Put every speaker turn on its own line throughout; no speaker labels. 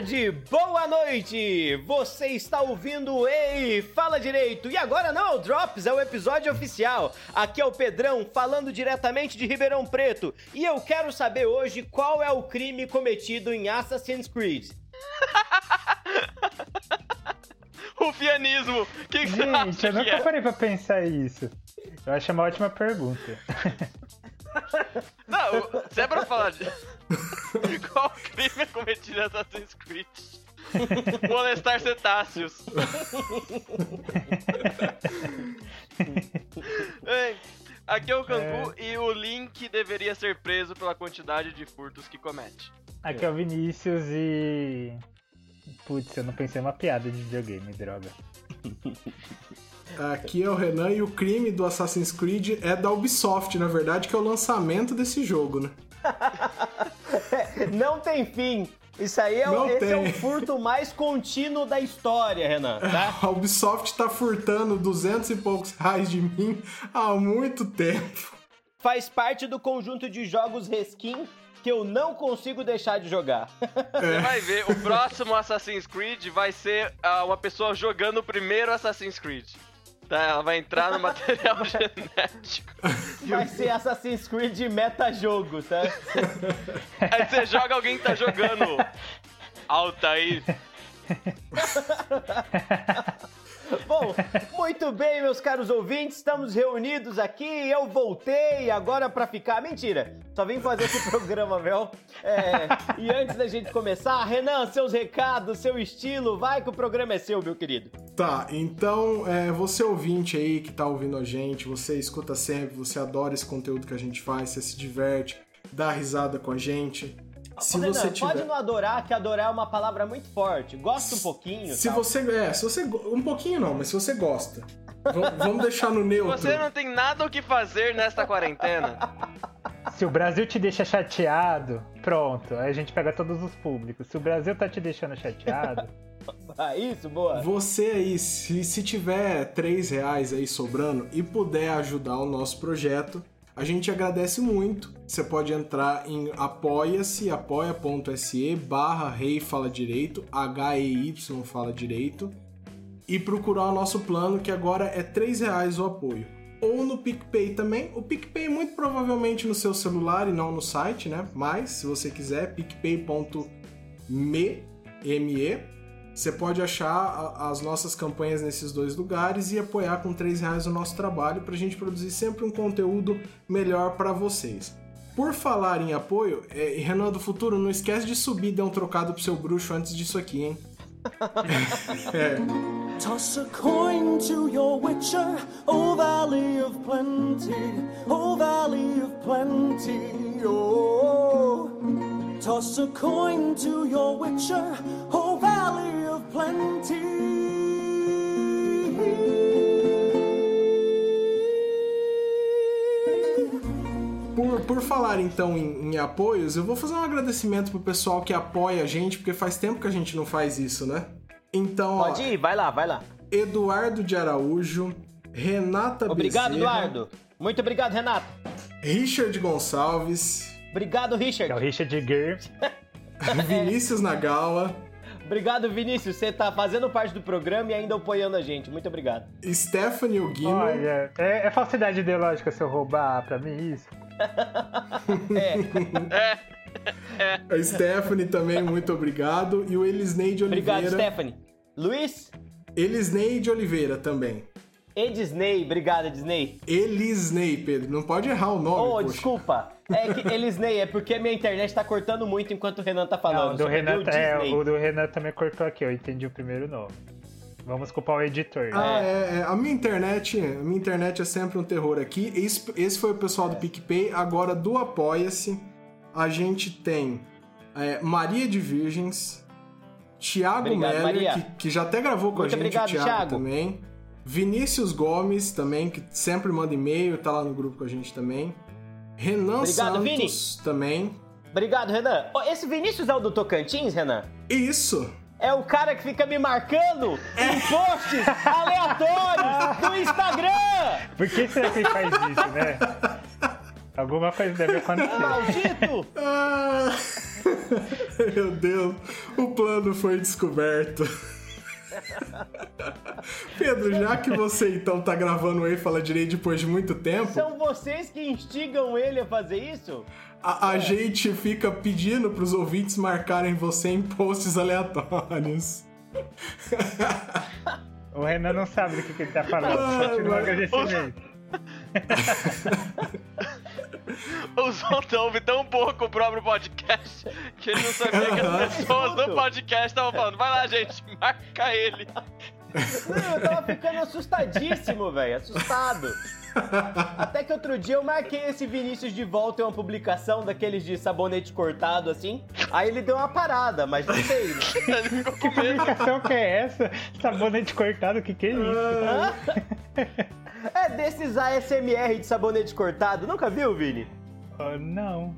tarde, boa noite! Você está ouvindo Ei, fala direito! E agora não é o Drops, é o episódio oficial. Aqui é o Pedrão falando diretamente de Ribeirão Preto. E eu quero saber hoje qual é o crime cometido em Assassin's Creed.
Rufianismo! Que que você
Gente,
acha
eu
que
nunca
é?
parei pra pensar isso. Eu acho uma ótima pergunta.
Não, se é pra falar de. Qual crime é cometido em Assassin's Creed? Molestar cetáceos. Bem, aqui é o Kangu e o Link deveria ser preso pela quantidade de furtos que comete.
Aqui é o Vinícius e. Putz, eu não pensei uma piada de videogame, droga.
Aqui é o Renan e o crime do Assassin's Creed é da Ubisoft, na verdade, que é o lançamento desse jogo, né?
Não tem fim. Isso aí é, o-
Não
esse é o
tem.
furto mais contínuo da história, Renan, tá?
A Ubisoft tá furtando 200 e poucos reais de mim há muito tempo.
Faz parte do conjunto de jogos reskin que eu não consigo deixar de jogar.
Você vai ver, o próximo Assassin's Creed vai ser ah, uma pessoa jogando o primeiro Assassin's Creed. Tá, ela vai entrar no material genético.
Vai ser Assassin's Creed meta-jogo, tá?
Aí você joga alguém que tá jogando. Altair.
Bom, muito bem, meus caros ouvintes, estamos reunidos aqui. Eu voltei agora pra ficar. Mentira, só vim fazer esse programa, Vel. É, e antes da gente começar, Renan, seus recados, seu estilo, vai que o programa é seu, meu querido.
Tá, então é, você ouvinte aí que tá ouvindo a gente, você escuta sempre, você adora esse conteúdo que a gente faz, você se diverte, dá risada com a gente. Se
Renan,
você
pode
tiver.
não adorar, que adorar é uma palavra muito forte. Gosta um pouquinho.
Se
tal.
você. É, se você. Um pouquinho não, mas se você gosta. v- Vamos deixar no neutro.
Você não tem nada o que fazer nesta quarentena?
Se o Brasil te deixa chateado, pronto, aí a gente pega todos os públicos. Se o Brasil tá te deixando chateado,
Ah, isso, boa.
Você aí, se, se tiver 3 reais aí sobrando e puder ajudar o nosso projeto, a gente agradece muito. Você pode entrar em apoia-se, apoia.se barra Rei Fala Direito, H-E-Y Fala Direito, e procurar o nosso plano, que agora é 3 reais o apoio. Ou no PicPay também. O PicPay muito provavelmente no seu celular e não no site, né? Mas, se você quiser, picpay.me, M-E, você pode achar as nossas campanhas nesses dois lugares e apoiar com 3 reais o nosso trabalho para a gente produzir sempre um conteúdo melhor para vocês. Por falar em apoio, é, Renan do Futuro, não esquece de subir e dar um trocado pro seu bruxo antes disso aqui, hein? é.
Toss a coin to your witcher, O Valley of Plenty, O Valley of Plenty, oh. Toss a coin to your witcher, O Valley of Plenty.
Por, por falar então em, em apoios, eu vou fazer um agradecimento pro pessoal que apoia a gente, porque faz tempo que a gente não faz isso, né? Então, ó,
Pode ir, vai lá, vai lá.
Eduardo de Araújo, Renata
Obrigado,
Bezerra,
Eduardo. Muito obrigado, Renato.
Richard Gonçalves,
Obrigado,
é o
Richard.
Richard Gere.
Vinícius Nagawa,
Obrigado, Vinícius. Você tá fazendo parte do programa e ainda apoiando a gente. Muito obrigado.
Stephanie Ogino,
Olha, é, é falsidade ideológica se eu roubar pra mim isso?
a Stephanie também, muito obrigado, e o Elisneide
Obrigado,
Oliveira.
Stephanie. Luiz
Elisneide Oliveira também.
E Disney. Obrigado, Disney.
Elisnei, Pedro, não pode errar o nome,
Oh,
poxa.
desculpa. É que Elisney, é porque minha internet tá cortando muito enquanto o Renan tá
Não,
falando.
o do Renan,
deu
é, o do Renan também cortou aqui, eu entendi o primeiro nome. Vamos culpar o editor. né?
Ah, é, é, a minha internet, a minha internet é sempre um terror aqui. Esse, esse foi o pessoal do PicPay. Agora do Apoia-se, a gente tem é, Maria de Virgens, Thiago
Obrigado,
Meller, que, que já até gravou com
Muito
a gente,
obrigado,
o Thiago,
Thiago.
também. Vinícius Gomes também, que sempre manda e-mail, tá lá no grupo com a gente também. Renan
Obrigado,
Santos
Vini.
também.
Obrigado, Renan. Oh, esse Vinícius é o do Tocantins, Renan?
Isso!
É o cara que fica me marcando em posts aleatórios do Instagram!
Por que será que ele faz isso, né? Alguma coisa deve acontecer.
Maldito!
Ah, Meu Deus, o plano foi descoberto. Pedro, já que você então tá gravando o Ei Fala Direito depois de muito tempo,
São vocês que instigam ele a fazer isso?
a, a gente fica pedindo pros ouvintes marcarem você em posts aleatórios.
O Renan não sabe do que, que ele tá falando.
Ah,
Continua agradecimento.
O Zonta ouve tão pouco o próprio podcast que ele não sabia que as pessoas do podcast estavam falando. Vai lá, gente, marca ele.
Não, eu tava ficando assustadíssimo, velho. Assustado. Até que outro dia eu marquei esse Vinícius de volta em uma publicação daqueles de sabonete cortado assim. Aí ele deu uma parada, mas não sei. né?
Que publicação que é essa? Sabonete cortado, o que que é isso?
Hã? É desses ASMR de sabonete cortado. Nunca viu, Vini?
Oh, não.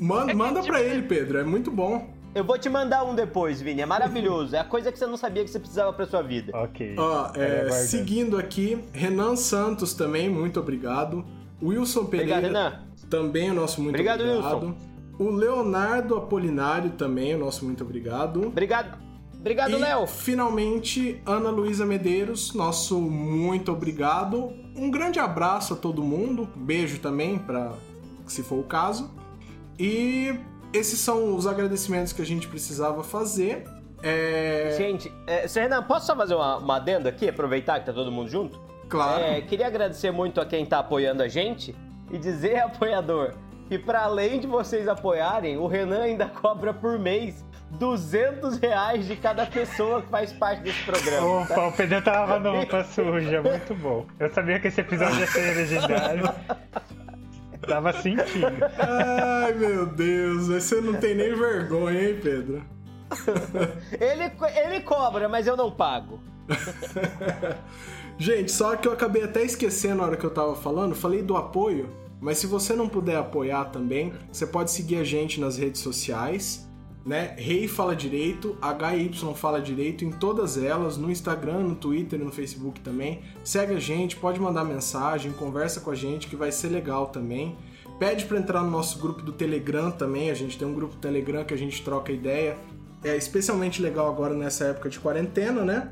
Manda, manda pra ele, Pedro, é muito bom.
Eu vou te mandar um depois, Vini. É maravilhoso. É a coisa que você não sabia que você precisava pra sua vida.
Ok.
Ó, é, seguindo aqui, Renan Santos também, muito obrigado. Wilson Pereira,
Obrigado, Renan.
também o nosso muito
Obrigado,
obrigado. O Leonardo Apolinário também, o nosso muito obrigado.
Obrigado. Obrigado,
e
Léo.
finalmente, Ana Luísa Medeiros, nosso muito obrigado. Um grande abraço a todo mundo, beijo também, para se for o caso. E esses são os agradecimentos que a gente precisava fazer. É,
Gente, é, Renan, posso só fazer uma, uma adenda aqui? Aproveitar que tá todo mundo junto?
claro.
É, queria agradecer muito a quem tá apoiando a gente e dizer, apoiador, que para além de vocês apoiarem, o Renan ainda cobra por mês 200 reais de cada pessoa que faz parte desse programa. tá?
Opa, o Pedro tá lavando roupa suja, muito bom. Eu sabia que esse episódio ia ser legendário. Tava sentindo.
Ai, meu Deus, você não tem nem vergonha, hein, Pedro?
Ele, ele cobra, mas eu não pago.
Gente, só que eu acabei até esquecendo na hora que eu tava falando, falei do apoio, mas se você não puder apoiar também, você pode seguir a gente nas redes sociais, né? Rei Fala Direito, HY Fala Direito em todas elas, no Instagram, no Twitter no Facebook também. Segue a gente, pode mandar mensagem, conversa com a gente que vai ser legal também. Pede pra entrar no nosso grupo do Telegram também, a gente tem um grupo do Telegram que a gente troca ideia. É especialmente legal agora nessa época de quarentena, né?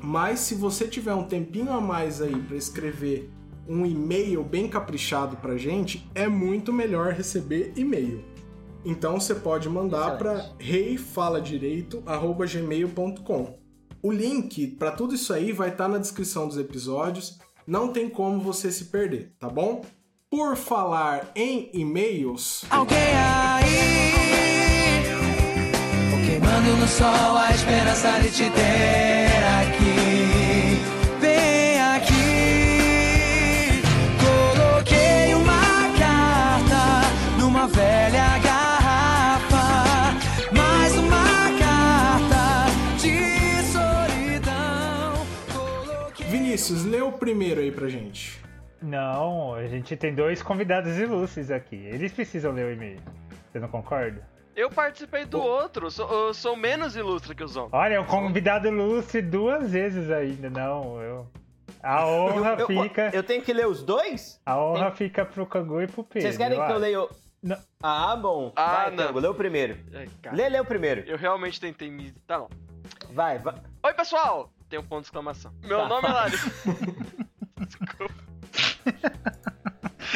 Mas se você tiver um tempinho a mais aí para escrever um e-mail bem caprichado pra gente, é muito melhor receber e-mail. Então você pode mandar para reifaladireito@gmail.com. O link para tudo isso aí vai estar na descrição dos episódios. Não tem como você se perder, tá bom? Por falar em e-mails,
Alguém aí Queimando no sol a esperança de te ter aqui
Vinícius, lê o primeiro aí pra gente.
Não, a gente tem dois convidados ilustres aqui. Eles precisam ler o e-mail. Você não concorda?
Eu participei do outro, sou, eu sou menos ilustre que o Zonta.
Olha, o convidado ilustre duas vezes ainda. Não, eu. A honra
Eu- eu-
fica.
Eu tenho que ler os dois?
A honra fica pro Cangu e pro Pedro.
Vocês querem que eu leia o...
Não.
Ah, bom.
Ah,
vai,
não.
Tango, lê o primeiro.
Ai,
Lê, lê o primeiro.
Eu realmente tentei me. Tá bom.
Vai, vai.
Oi, pessoal! Tem um ponto de exclamação. Meu
Tá.
nome é Larissa. Desculpa.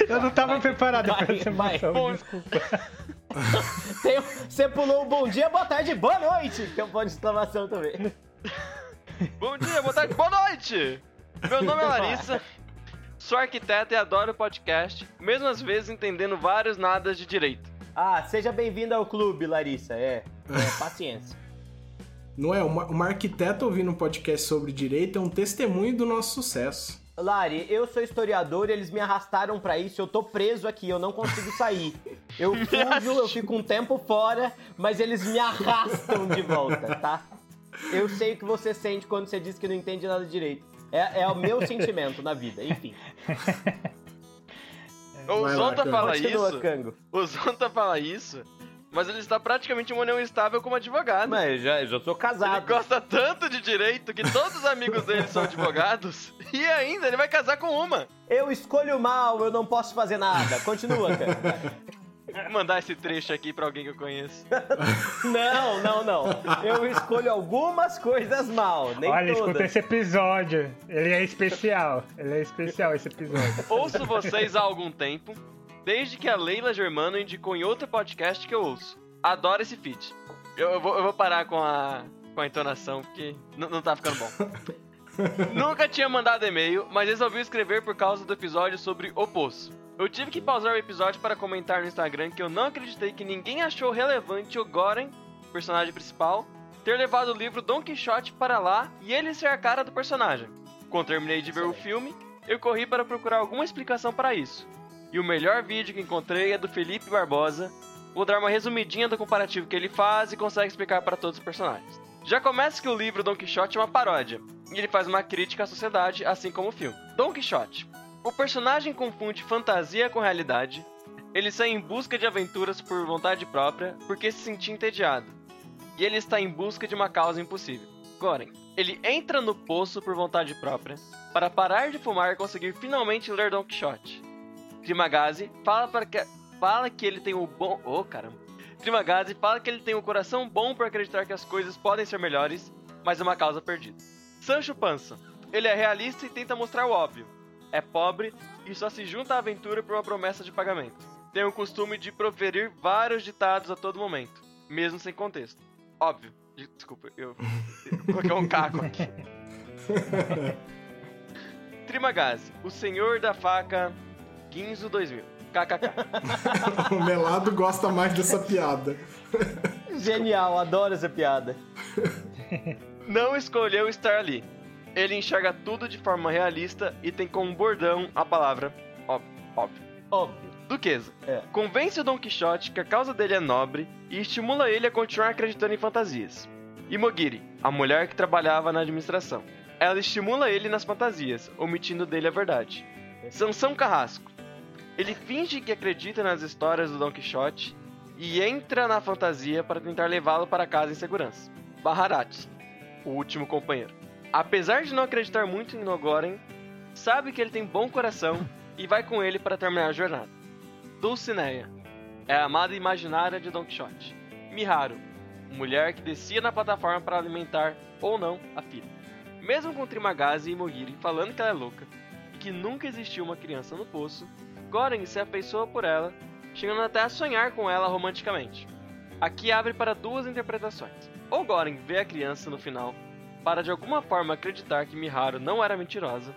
Eu não tava preparado
vai,
pra essa
vai.
emoção, desculpa.
Tem- Você pulou um bom dia, boa tarde, boa noite. Tem um ponto de exclamação também.
Bom dia, boa tarde, boa noite! Meu nome é Larissa, sou arquiteta e adoro podcast, mesmo às vezes entendendo vários nadas de direito.
Ah, seja bem-vindo ao clube, Larissa. É, é paciência.
Não é? Uma, uma arquiteta ouvindo um podcast sobre direito é um testemunho do nosso sucesso.
Lari, eu sou historiador e eles me arrastaram pra isso. Eu tô preso aqui, eu não consigo sair. Eu fujo, eu fico um tempo fora, mas eles me arrastam de volta, tá? Eu sei o que você sente quando você diz que não entende nada direito. É, é o meu sentimento na vida, enfim.
O Zonta fala
Continua,
isso,
Cango.
o Zonta fala isso, mas ele está praticamente em uma união estável como advogado.
Mas eu já, eu já sou
Ele
casado.
gosta tanto de direito que todos os amigos dele são advogados e ainda ele vai casar com uma.
Eu escolho mal, eu não posso fazer nada. Continua, cara.
mandar esse trecho aqui pra alguém que eu conheço.
Não, não, não. Eu escolho algumas coisas mal, nem
Olha, escuta
todas.
esse episódio. Ele é especial. Ele é especial esse episódio.
Ouço vocês há algum tempo, desde que a Leila Germano indicou em outro podcast que eu ouço. Adoro esse feat. Eu, eu vou, eu vou parar com a, com a entonação, porque não tá ficando bom. Nunca tinha mandado e-mail, mas resolvi escrever por causa do episódio sobre o Poço. Eu tive que pausar o episódio para comentar no Instagram que eu não acreditei que ninguém achou relevante o Goren, personagem principal, ter levado o livro Don Quixote para lá e ele ser a cara do personagem. Quando terminei de ver o filme, eu corri para procurar alguma explicação para isso. E o melhor vídeo que encontrei é do Felipe Barbosa. Vou dar uma resumidinha do comparativo que ele faz e consegue explicar para todos os personagens. Já começa que o livro Don Quixote é uma paródia, e ele faz uma crítica à sociedade, assim como o filme. Don Quixote. O personagem confunde fantasia com realidade. Ele sai em busca de aventuras por vontade própria, porque se sentia entediado. E ele está em busca de uma causa impossível. Goren. Ele entra no poço por vontade própria, para parar de fumar e conseguir finalmente ler Don Quixote. Trimagazi fala para que fala que ele tem o bom, oh caramba. Trimagazi fala que ele tem um coração bom por acreditar que as coisas podem ser melhores, mas é uma causa perdida. Sancho Panza. Ele é realista e tenta mostrar o óbvio. É pobre e só se junta à aventura por uma promessa de pagamento. Tem o costume de proferir vários ditados a todo momento, mesmo sem contexto. Óbvio. De- Desculpa, eu eu coloquei um caco aqui. Trimagazi, o senhor da faca Guinzo 2000. KKK.
o Melado gosta mais dessa piada.
Genial, adoro essa piada.
Não escolheu estar ali. Ele enxerga tudo de forma realista e tem como bordão a palavra óbvio. óbvio.
Óbvio.
Duquesa.
É.
Convence o Don Quixote que a causa dele é nobre e estimula ele a continuar acreditando em fantasias. E Mogiri, a mulher que trabalhava na administração. Ela estimula ele nas fantasias, omitindo dele a verdade. Sansão Carrasco. Ele finge que acredita nas histórias do Don Quixote e entra na fantasia para tentar levá-lo para casa em segurança. Baharati, o último companheiro. Apesar de não acreditar muito em Nogoren, sabe que ele tem bom coração e vai com ele para terminar a jornada. Dulcinea é a amada imaginária de Don Quixote. Miharu, mulher que descia na plataforma para alimentar ou não a filha. Mesmo com Trimagazi e Mogiri falando que ela é louca e que nunca existiu uma criança no poço, Goren se afeiçoa por ela, chegando até a sonhar com ela romanticamente. Aqui abre para duas interpretações. Ou Goren vê a criança no final para de alguma forma acreditar que Miharu não era mentirosa,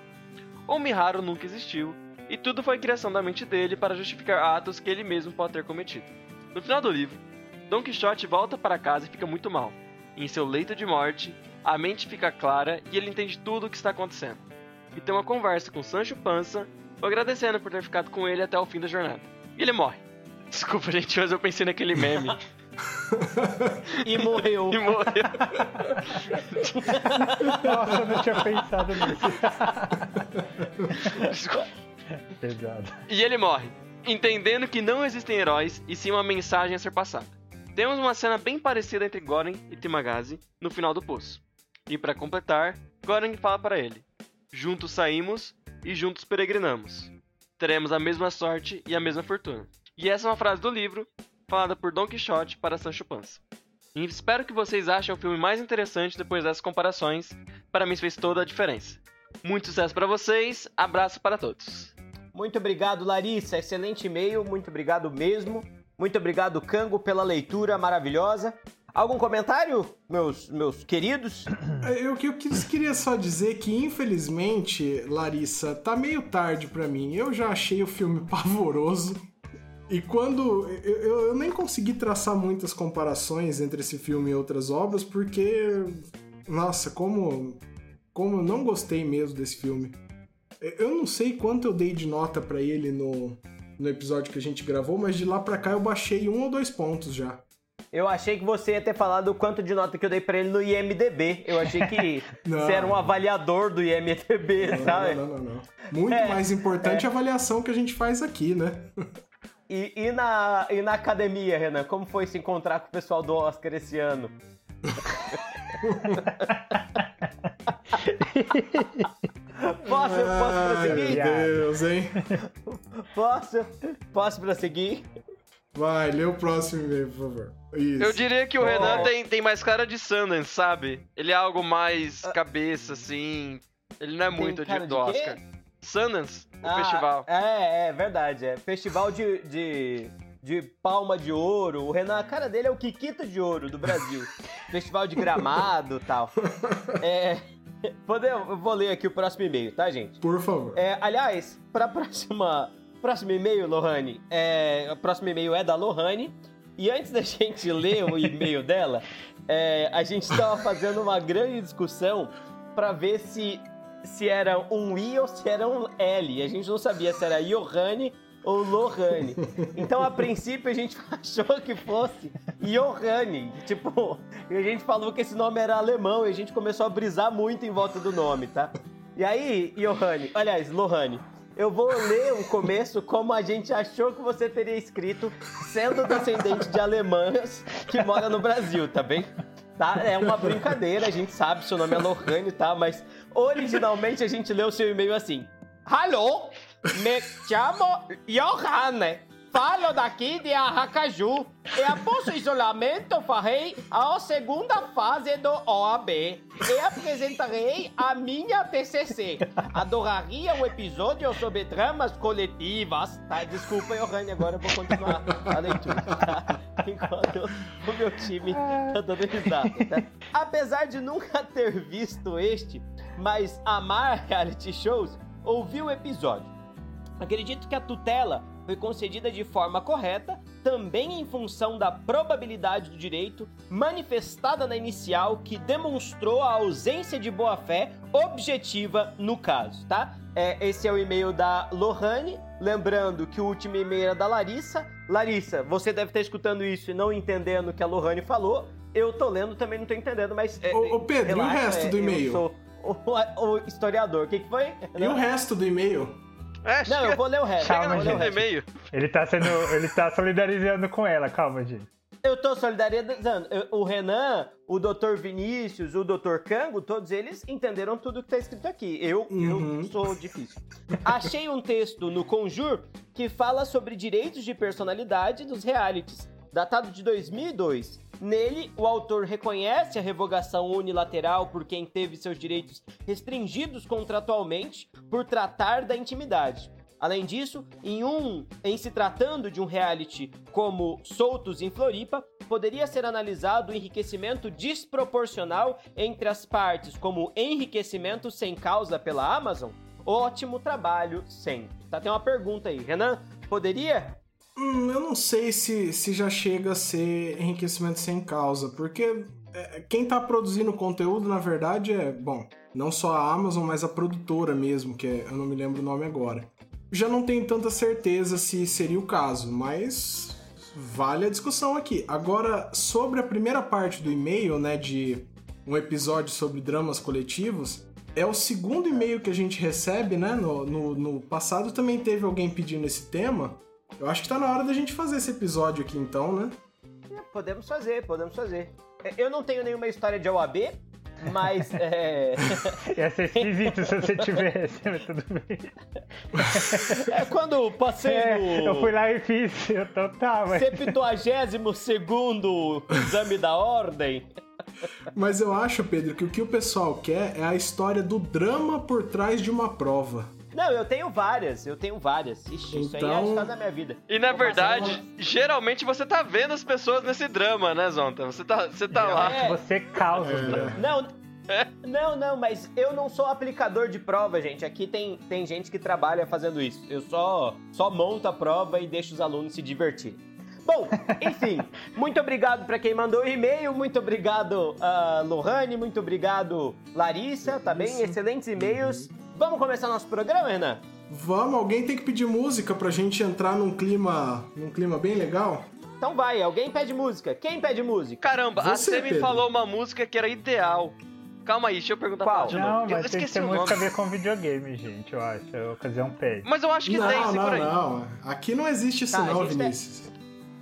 ou Miharu nunca existiu e tudo foi criação da mente dele para justificar atos que ele mesmo pode ter cometido. No final do livro, Don Quixote volta para casa e fica muito mal. Em seu leito de morte, a mente fica clara e ele entende tudo o que está acontecendo. E tem uma conversa com Sancho Panza, o agradecendo por ter ficado com ele até o fim da jornada. E ele morre. Desculpa, gente, mas eu pensei naquele meme.
E morreu.
e morreu.
Nossa, eu não tinha pensado nisso.
Desculpa.
Pesado.
E ele morre, entendendo que não existem heróis e sim uma mensagem a ser passada. Temos uma cena bem parecida entre Goren e Timagazi no final do poço. E para completar, Goren fala para ele: Juntos saímos e juntos peregrinamos. Teremos a mesma sorte e a mesma fortuna. E essa é uma frase do livro, falada por Don Quixote para Sancho Panza. E espero que vocês achem o filme mais interessante depois dessas comparações. Para mim fez toda a diferença. Muito sucesso para vocês, abraço para todos.
Muito obrigado, Larissa. Excelente e-mail. Muito obrigado mesmo. Muito obrigado, Cango, pela leitura maravilhosa. Algum comentário, meus, meus queridos?
Eu, eu quis- queria só dizer que, infelizmente, Larissa, tá meio tarde pra mim. Eu já achei o filme pavoroso. E quando. Eu, eu- eu nem consegui traçar muitas comparações entre esse filme e outras obras, porque. Nossa, como. Como eu não gostei mesmo desse filme. Eu- Eu não sei quanto eu dei de nota pra ele no, no episódio que a gente gravou, mas de lá pra cá eu baixei um ou dois pontos já.
Eu achei que você ia ter falado o quanto de nota que eu dei pra ele no IMDB. Eu achei que
Não.
você era um avaliador do IMDB, sabe?
Não, não, não, não. Muito
É,
mais importante a avaliação que a gente faz aqui, né?
E, e na, e na academia, Renan, como foi se encontrar com o pessoal do Oscar esse ano? posso, posso prosseguir?
Ai, meu Deus, hein?
Posso? Posso prosseguir?
Vai, lê o próximo e-mail, por favor. Isso.
Eu diria que o
Oh.
Renan tem, tem mais cara de Sundance, sabe? Ele é algo mais
Ah.
cabeça, assim. Ele não é
Tem
muito de,
cara
do? Oscar. Sundance, o
Ah,
festival.
É, é verdade. É festival de, de, de palma de ouro. O Renan, a cara dele é o Kikita de ouro do Brasil. festival de gramado e tal. É. Podemos, eu vou ler aqui o próximo e-mail, tá, gente?
Por favor.
É, aliás, para próxima próximo e-mail, Lohane, é, o próximo e-mail é da Lohane. E antes da gente ler o e-mail dela, é, a gente estava fazendo uma grande discussão para ver se se era um I ou se era um L. A gente não sabia se era Johanne ou Lohane. Então, a princípio, a gente achou que fosse Johanne. Tipo, a gente falou que esse nome era alemão e a gente começou a brisar muito em volta do nome, tá? E aí, Johanne, aliás, Lohane, eu vou ler o começo como a gente achou que você teria escrito, sendo descendente de alemãs que mora no Brasil, tá bem? Tá? É uma brincadeira, a gente sabe, seu nome é Lohane, tá? Mas originalmente a gente leu o seu e-mail assim. Alô, me chamo Johanne. Falo daqui de Aracaju. E após o isolamento, farei a segunda fase do OAB e apresentarei a minha TCC. Adoraria um episódio sobre dramas coletivas. Tá, desculpa, Johanne, agora eu vou continuar a leitura. Enquanto o meu time tá dando risada. Tá? Apesar de nunca ter visto este, mas amar reality shows, ouvi o episódio. Acredito que a tutela foi concedida de forma correta, também em função da probabilidade do direito manifestada na inicial que demonstrou a ausência de boa-fé objetiva no caso, tá? É, esse é o e-mail da Lohane, lembrando que o último e-mail era da Larissa. Larissa, você deve estar escutando isso e não entendendo o que a Lohane falou. Eu tô lendo também não tô entendendo, mas... é,
Ô, ô, Pedro, e o
relaxa,
resto
é,
do
eu
e-mail?
sou O, o historiador, o que, que foi?
E o resto do e-mail?
É,
Não,
chega,
eu vou ler o resto.
chega
Calma,
no e-mail.
Ele tá sendo. Ele tá solidarizando com ela, calma, gente.
Eu tô solidarizando. Eu- O Renan, o Dr. Vinícius, o Dr. Cango, todos eles entenderam tudo que tá escrito aqui. Eu,
Uhum.
eu sou difícil. Achei um texto no Conjur que fala sobre direitos de personalidade dos realities, datado de 2002. Nele, o autor reconhece a revogação unilateral por quem teve seus direitos restringidos contratualmente por tratar da intimidade. Além disso, em um, em se tratando de um reality como Soltos em Floripa, poderia ser analisado o enriquecimento desproporcional entre as partes, como enriquecimento sem causa pela Amazon. Ótimo trabalho sempre. Tá, tem uma pergunta aí, Renan. Poderia?
Hum, eu não sei se, se já chega a ser enriquecimento sem causa, porque é, quem tá produzindo conteúdo, na verdade, é, bom, não só a Amazon, mas a produtora mesmo, que é, eu não me lembro o nome agora. Já não tenho tanta certeza se seria o caso, mas vale a discussão aqui. Agora, sobre a primeira parte do e-mail, né, de um episódio sobre dramas coletivos, é o segundo e-mail que a gente recebe, né? No, no, no passado também teve alguém pedindo esse tema. Eu acho que tá na hora da gente fazer esse episódio aqui, então, né?
É, Podemos fazer, podemos fazer. É, Eu não tenho nenhuma história de OAB, mas é,
Ia ser esquisito se você tivesse, mas tudo bem.
é quando passei
É,
no
eu fui lá e fiz, eu tô tá, mas.
72 segundo exame da ordem.
Mas eu acho, Pedro, que o que o pessoal quer é a história do drama por trás de uma prova.
Não, eu tenho várias, eu tenho várias. Ixi, isso aí é a
Então-
história da minha vida.
E na verdade,
uma-
geralmente você tá vendo as pessoas nesse drama, né, Zonta? Você tá, você tá lá.
É.
Você causa o drama.
Não, não, não, mas eu não sou aplicador de prova, gente. Aqui tem, tem gente que trabalha fazendo isso. Eu só, só monto a prova e deixo os alunos se divertirem. Bom, enfim, muito obrigado para quem mandou o e-mail, muito obrigado, uh, Lohane, muito obrigado, Larissa, tá bem? Excelentes e-mails. Vamos começar nosso programa, Renan?
Vamos, alguém tem que pedir música pra gente entrar num clima, num clima bem legal?
Então vai, alguém pede música. Quem pede música?
Caramba, a
Você,
Você me
Pedro.
falou uma música que era ideal. Calma aí, deixa eu perguntar
Qual?
pra
Não,
novo. Eu
mas tem que
esqueci
ter
o nome.
música a ver com videogame, gente, eu acho. A ocasião pede.
Mas eu acho que
não,
tem,
não,
segura aí.
não. Aqui não existe isso
Tá, a
não,
gente tem-
Vinícius.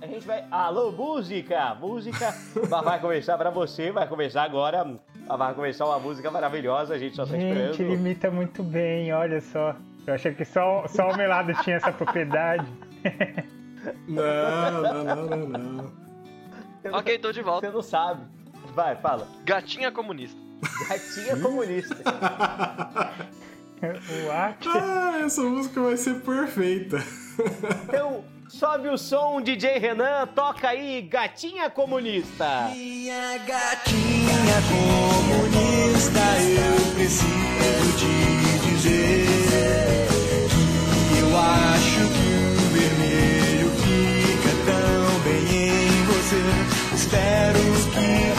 A gente vai. Alô, música! Música! vai começar pra você, vai começar agora. Vai começar uma música maravilhosa, a gente só tá
Gente, ele
esperando.
imita muito bem, olha só. Eu achei que só, só o Melado tinha essa propriedade.
Não, não, não, não, não.
Ok, tô de volta.
Você não sabe. Vai, fala.
Gatinha comunista.
Gatinha comunista.
O Aki.
Ah, essa música vai ser perfeita.
Então, sobe o som, DJ Renan, toca aí, Gatinha Comunista.
Minha gatinha comunista, eu preciso te dizer que eu acho que o vermelho fica tão bem em você. Espero que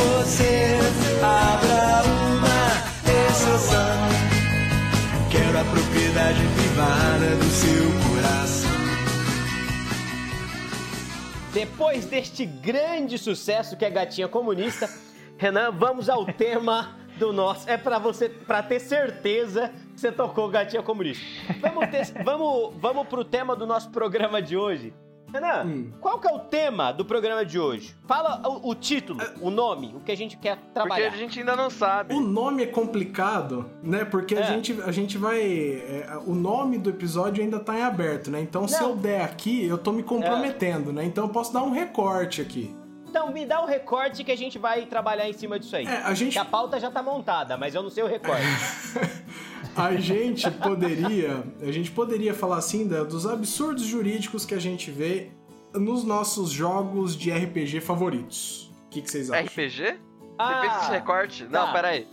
Depois deste grande sucesso que é Gatinha Comunista, Renan, vamos ao tema do nosso. É pra você, para ter certeza que você tocou Gatinha Comunista. Vamos, ter, vamos, vamos pro tema do nosso programa de hoje. Renan,
Hum.
qual que é o tema do programa de hoje? Fala o, o título, o nome, o que a gente quer
Porque
trabalhar.
a gente ainda não sabe.
O nome é complicado, né? Porque a,
É.
gente, a gente vai. é, o nome do episódio ainda tá em aberto, né? Então, se
Não.
eu der aqui, eu tô me comprometendo, né? Então, eu posso dar um recorte aqui.
Então me dá o recorte que a gente vai trabalhar em cima disso aí.
É, a gente-
Que a pauta já tá montada, mas eu não sei o recorte.
A gente poderia. A gente poderia falar assim da- dos absurdos jurídicos que a gente vê nos nossos jogos de RPG favoritos. O que, que vocês acham?
RPG? Você
Ah,
fez esse recorte? Não,
tá.
peraí.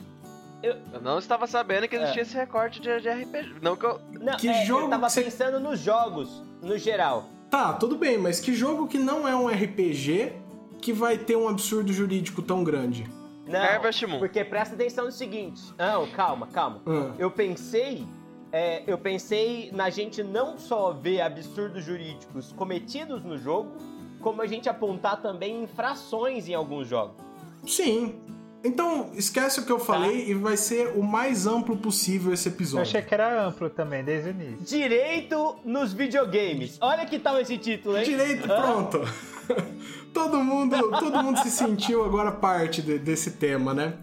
Eu-
Eu não estava sabendo que existia
É.
esse recorte de, de RPG. Não que eu.
Não,
Que
é,
jogo
eu tava
que você-
pensando nos jogos, no geral.
Tá, tudo bem, mas que jogo que não é um RPG que vai ter um absurdo jurídico tão grande?
Não,
Harvest Moon.
porque presta atenção no seguinte. Não, calma, calma.
Ah.
Eu pensei, é, eu pensei na gente não só ver absurdos jurídicos cometidos no jogo, como a gente apontar também infrações em alguns jogos.
Sim. Então, esquece o que eu
Tá.
falei e vai ser o mais amplo possível esse
Eu
episódio.
achei que era amplo também, desde o início.
Direito nos videogames. Olha que tal esse título, hein?
Direito, pronto. todo mundo, todo mundo se sentiu agora parte de- desse tema, né?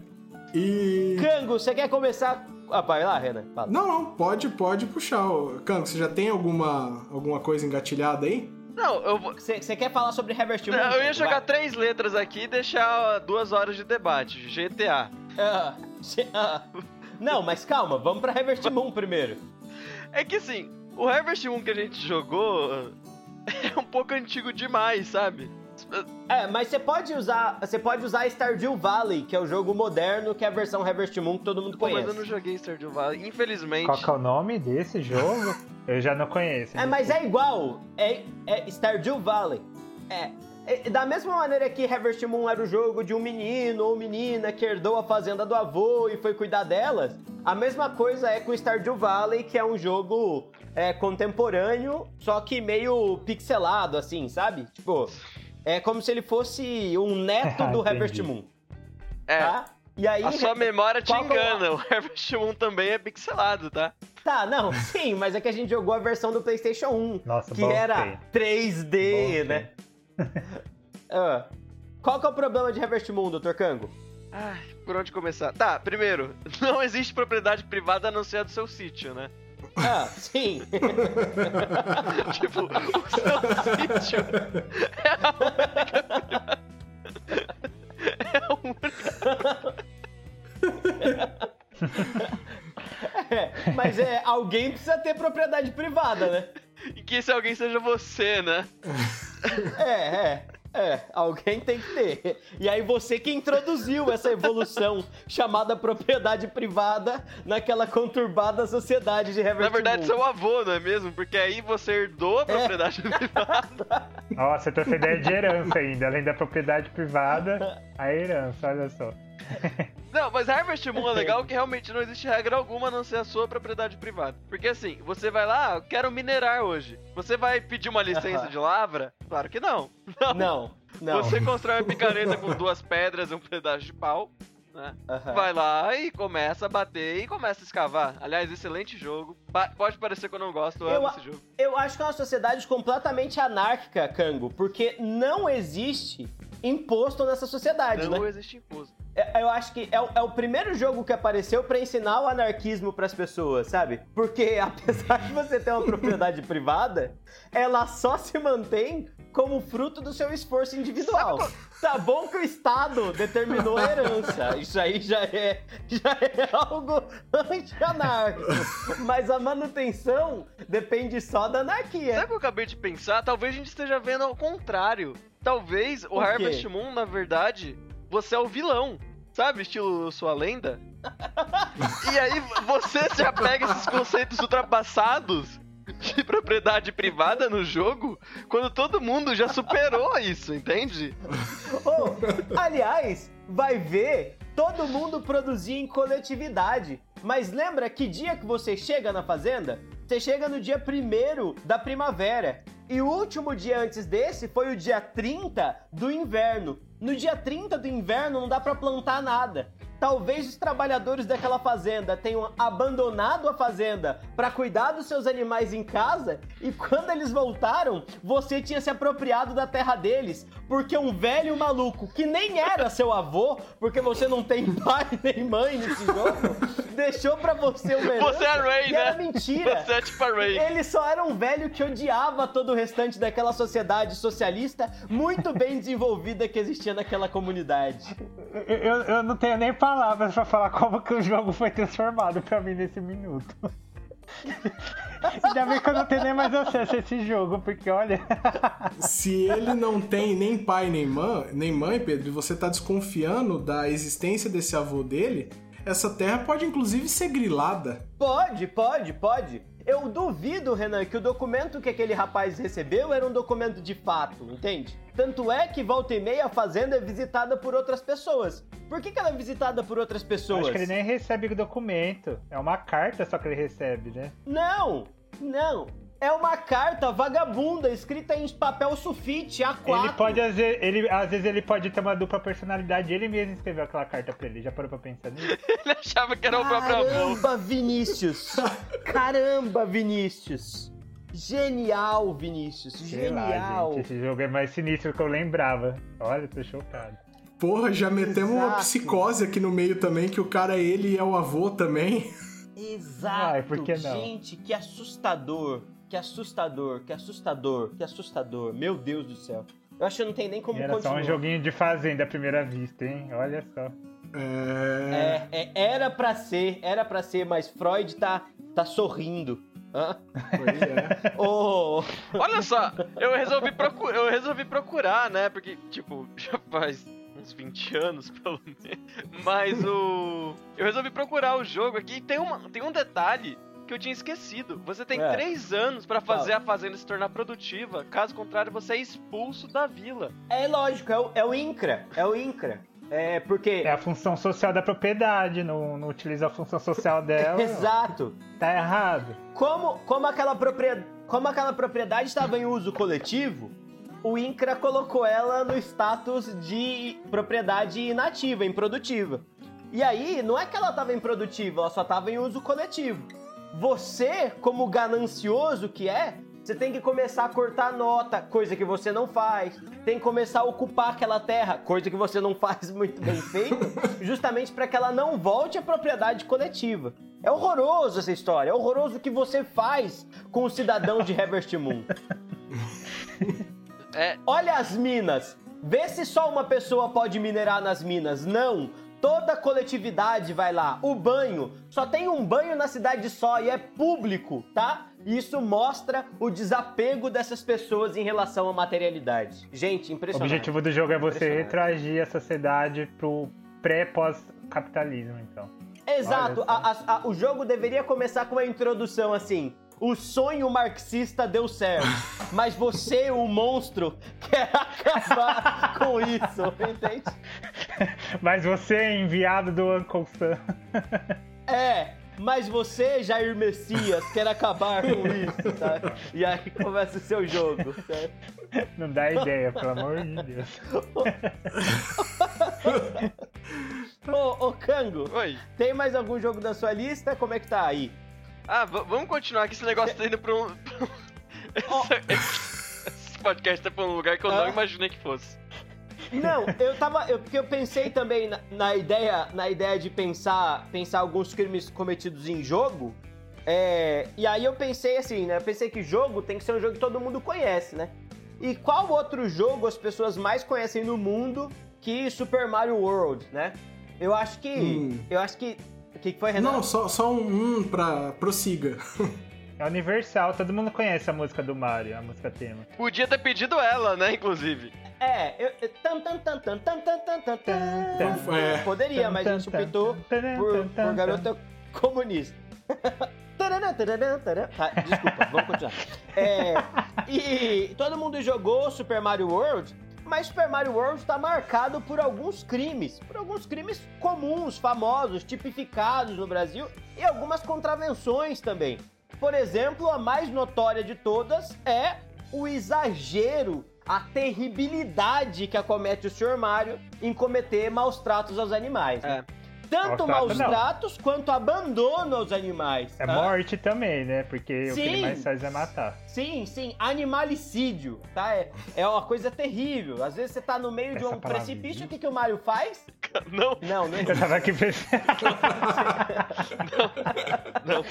E
Cango, você quer começar? Ah, vai lá, Renan. Fala.
não, não, pode, pode puxar. Cango, você já tem alguma alguma coisa engatilhada aí?
Não, eu vou.
Você quer falar sobre Moon?
Não, eu ia jogar
Vai.
três letras aqui e deixar duas horas de debate. GTA.
Ah, ah. Não, mas calma, vamos pra Harvest Moon primeiro.
É que assim, o Harvest Moon que a gente jogou é um pouco antigo demais, sabe?
É, mas você pode usar, você pode usar Stardew Valley, que é o jogo moderno, que é a versão Harvest Moon que todo mundo
Pô, mas
conhece.
eu não joguei Stardew Valley, infelizmente.
Qual que é o nome desse jogo? Eu já não conheço.
É, mas é igual, é, é Stardew Valley. É, é, da mesma maneira que Harvest Moon era o jogo de um menino ou menina que herdou a fazenda do avô e foi cuidar delas, a mesma coisa é com Stardew Valley, que é um jogo é, contemporâneo, só que meio pixelado, assim, sabe? Tipo, é como se ele fosse um neto do
Entendi.
Harvest Moon,
é,
tá? E aí,
a sua memória te
é o-
engana. O Harvest Moon também é pixelado, tá?
Tá, não, sim, mas é que a gente jogou a versão do PlayStation 1,
Nossa,
que era
tempo.
3D,
Bom
né? Ah, qual que é o problema de Harvest Moon, Dr. Kango?
Ai, por onde começar? Tá, primeiro, não existe propriedade privada a não ser a do seu sítio, né?
Ah, sim.
tipo, o seu sítio é a única. É,
mas é, alguém precisa ter propriedade privada, né?
E que esse alguém seja você, né?
É, é. É, alguém tem que ter. E aí você que introduziu essa evolução chamada propriedade privada naquela conturbada sociedade de Harvest
Na verdade,
Moon.
seu avô, não é mesmo? Porque aí você herdou a propriedade privada.
Nossa, eu trouxe ideia de herança ainda, além da propriedade privada, a herança, olha só.
Não, mas Harvest Moon é legal que realmente não existe regra alguma a não ser a sua propriedade privada. Porque assim, você vai lá, ah, quero minerar hoje. Você vai pedir uma licença de lavra? Claro que não. Não.
Não, não.
Você constrói uma picareta com duas pedras e um pedaço de pau. Né?
Aham.
Vai lá e começa a bater e começa a escavar. Aliás, excelente jogo. Pa- pode parecer que eu não gosto, eu
Eu
amo esse jogo.
Eu acho que é uma sociedade completamente anárquica, Kango, porque não existe imposto nessa sociedade,
Não
né?
existe imposto.
É- eu acho que é o, é o primeiro jogo que apareceu pra ensinar o anarquismo pras pessoas, sabe? Porque apesar de você ter uma propriedade privada, ela só se mantém como fruto do seu esforço individual. Tá bom que o Estado determinou a herança. Isso aí já é, já é algo anti-anárquico. Mas a manutenção depende só da anarquia.
Sabe o que eu acabei de pensar? Talvez a gente esteja vendo ao contrário. Talvez o
O?
Harvest Moon, na verdade, você é o vilão. Sabe, estilo sua lenda? e aí você já pega esses conceitos ultrapassados de propriedade privada no jogo quando todo mundo já superou isso, entende?
Oh, aliás, vai ver, todo mundo produzia em coletividade. Mas lembra que dia que você chega na fazenda? Você chega no dia 1 da primavera. E o último dia antes desse foi o dia 30 do inverno. No dia 30 do inverno não dá pra plantar nada. Talvez os trabalhadores daquela fazenda tenham abandonado a fazenda para cuidar dos seus animais em casa e quando eles voltaram, você tinha se apropriado da terra deles, porque um velho maluco que nem era seu avô, porque você não tem pai nem mãe nesse jogo, deixou pra você uma herança
Você é Ray,
e era
né?
mentira.
Você é tipo a Ray.
Ele só era um velho que odiava todo o restante daquela sociedade socialista muito bem desenvolvida que existia naquela comunidade.
Eu, eu- não tenho nem palavras pra falar como que o jogo foi transformado pra mim nesse minuto. Ainda bem que eu não tenho nem mais acesso a esse jogo, porque olha.
Se ele não tem nem pai nem mãe, nem mãe, Pedro, e você tá desconfiando da existência desse avô dele, essa terra pode inclusive ser grilada.
Pode, pode, pode. Eu duvido, Renan, que o documento que aquele rapaz recebeu era um documento de fato, entende? Tanto é que volta e meia a fazenda é visitada por outras pessoas. Por que, que ela é visitada por outras
Eu
pessoas?
acho que ele nem recebe o documento. É uma carta só que ele recebe, né?
Não, não. É uma carta vagabunda escrita em papel sulfite A4.
Ele pode, às vezes, ele, às vezes ele pode ter uma dupla personalidade. Ele mesmo escreveu aquela carta pra ele. Já parou pra pensar nisso?
Ele achava que era o próprio avô.
Caramba, Vinícius! Caramba, Vinícius! Genial, Vinícius!
Sei lá,
Genial!
gente. Esse jogo é mais sinistro do que eu lembrava. Olha, tô chocado.
Porra, já metemos uma
Exato.
psicose aqui no meio também, que o cara, ele é o avô também.
Exato!
Ai, por que não?
Gente, que assustador! Que assustador, que assustador, que assustador! Meu Deus do céu! Eu acho que não tem nem como
E era só
continuar.
um joguinho de fazenda à primeira vista, hein? Olha só.
É...
É, é, era pra ser, era pra ser, mas Freud tá, tá sorrindo. Hã?
Pois é.
Ô,
Olha só, eu resolvi, procu eu resolvi procurar, né? Porque, tipo, já faz uns 20 anos, pelo menos. Mas o. Eu resolvi procurar o jogo aqui e tem, uma, tem um detalhe que eu tinha esquecido. Você tem
É.
3 anos pra fazer
Fala.
a fazenda se tornar produtiva. Caso contrário, você é expulso da vila.
é lógico, é o, é o INCRA, é o INCRA. É porque...
É a função social da propriedade, não, não utiliza a função social dela.
Exato.
Tá errado.
Como, como, aquela propriedade, como aquela propriedade estava em uso coletivo, o INCRA colocou ela no status de propriedade inativa, improdutiva. E aí, não é que ela estava improdutiva, ela só estava em uso coletivo. Você, como ganancioso que é, você tem que começar a cortar nota, coisa que você não faz. Tem que começar a ocupar aquela terra, coisa que você não faz muito bem feito, justamente para que ela não volte à propriedade coletiva. É horroroso essa história, é horroroso o que você faz com o cidadão de Harvest Moon.
É,
Olha as minas. Vê se só uma pessoa pode minerar nas minas. Não. Toda a coletividade vai lá. O banho. Só tem um banho na cidade só e é público, tá? Isso mostra o desapego dessas pessoas em relação à materialidade. Gente,
O
impressionante.
objetivo do jogo é você retroagir a sociedade pro pré-pós-capitalismo, então.
Exato. A- a- a- o jogo deveria começar com uma introdução assim. O sonho marxista deu certo, mas você, o monstro, quer acabar com isso, entende?
Mas você é enviado do Uncle Sam.
É, mas você, Jair Messias, quer acabar com isso, sabe? E aí começa o seu jogo, certo?
Não dá ideia, pelo amor de Deus.
Ô, ô, Kango,
oi.
tem mais algum jogo da sua lista? Como é que tá aí?
Ah, vamos continuar que esse negócio tá indo pra um. Esse- Esse podcast tá pra um lugar que eu não
Ah.
imaginei que fosse.
Não, eu tava. Eu, porque eu pensei também na, na ideia, na ideia de pensar, pensar alguns crimes cometidos em jogo. É, e aí eu pensei assim, né? Eu pensei que jogo tem que ser um jogo que todo mundo conhece, né? E qual outro jogo as pessoas mais conhecem no mundo que Super Mario World, né? Eu acho que.
Hum.
Eu acho que. O que que foi, Renato?
Não, só, só um, um pra prossiga.
É universal, todo mundo conhece a música do Mario, a música tema.
Podia ter pedido ela, né, inclusive.
É, eu, tan, tan, tan, tan, tan, tan, tan, tan.
É.
Poderia, mas a gente optou por, por garota comunista. Tá, desculpa, vamos continuar. É, e todo mundo jogou Super Mario World, mas Super Mario World está marcado por alguns crimes, por alguns crimes comuns, famosos, tipificados no Brasil e algumas contravenções também. Por exemplo, a mais notória de todas é o exagero, a terribilidade que acomete o Sr. Mario em cometer maus tratos aos animais. né? Tanto
Maus tratos, não.
quanto abandono aos animais.
É
tá?
morte também, né? Porque o que ele
Sim.
mais faz é matar.
Sim, sim, animalicídio, tá? É, é uma coisa terrível. Às vezes você tá no meio de
Essa
um
palavra
precipício, o que, que o Mario faz?
Não,
Não, não
Eu tava aqui pensando.
não.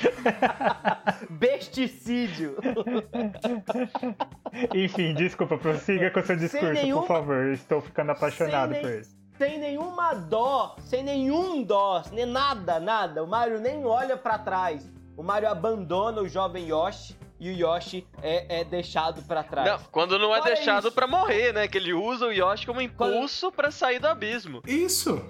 Besticídio.
Enfim, desculpa, prossiga com o seu discurso,
nenhuma-
por favor. Eu estou ficando apaixonado
nem-
por isso.
Sem nenhuma dó, sem nenhum dó, nem nada, nada. O Mario nem olha pra trás. O Mario abandona o jovem Yoshi e o Yoshi é, é deixado pra trás.
Não, quando não é
Olha
deixado
isso.
pra morrer, né? Que ele usa o Yoshi como impulso pra sair do abismo.
Isso!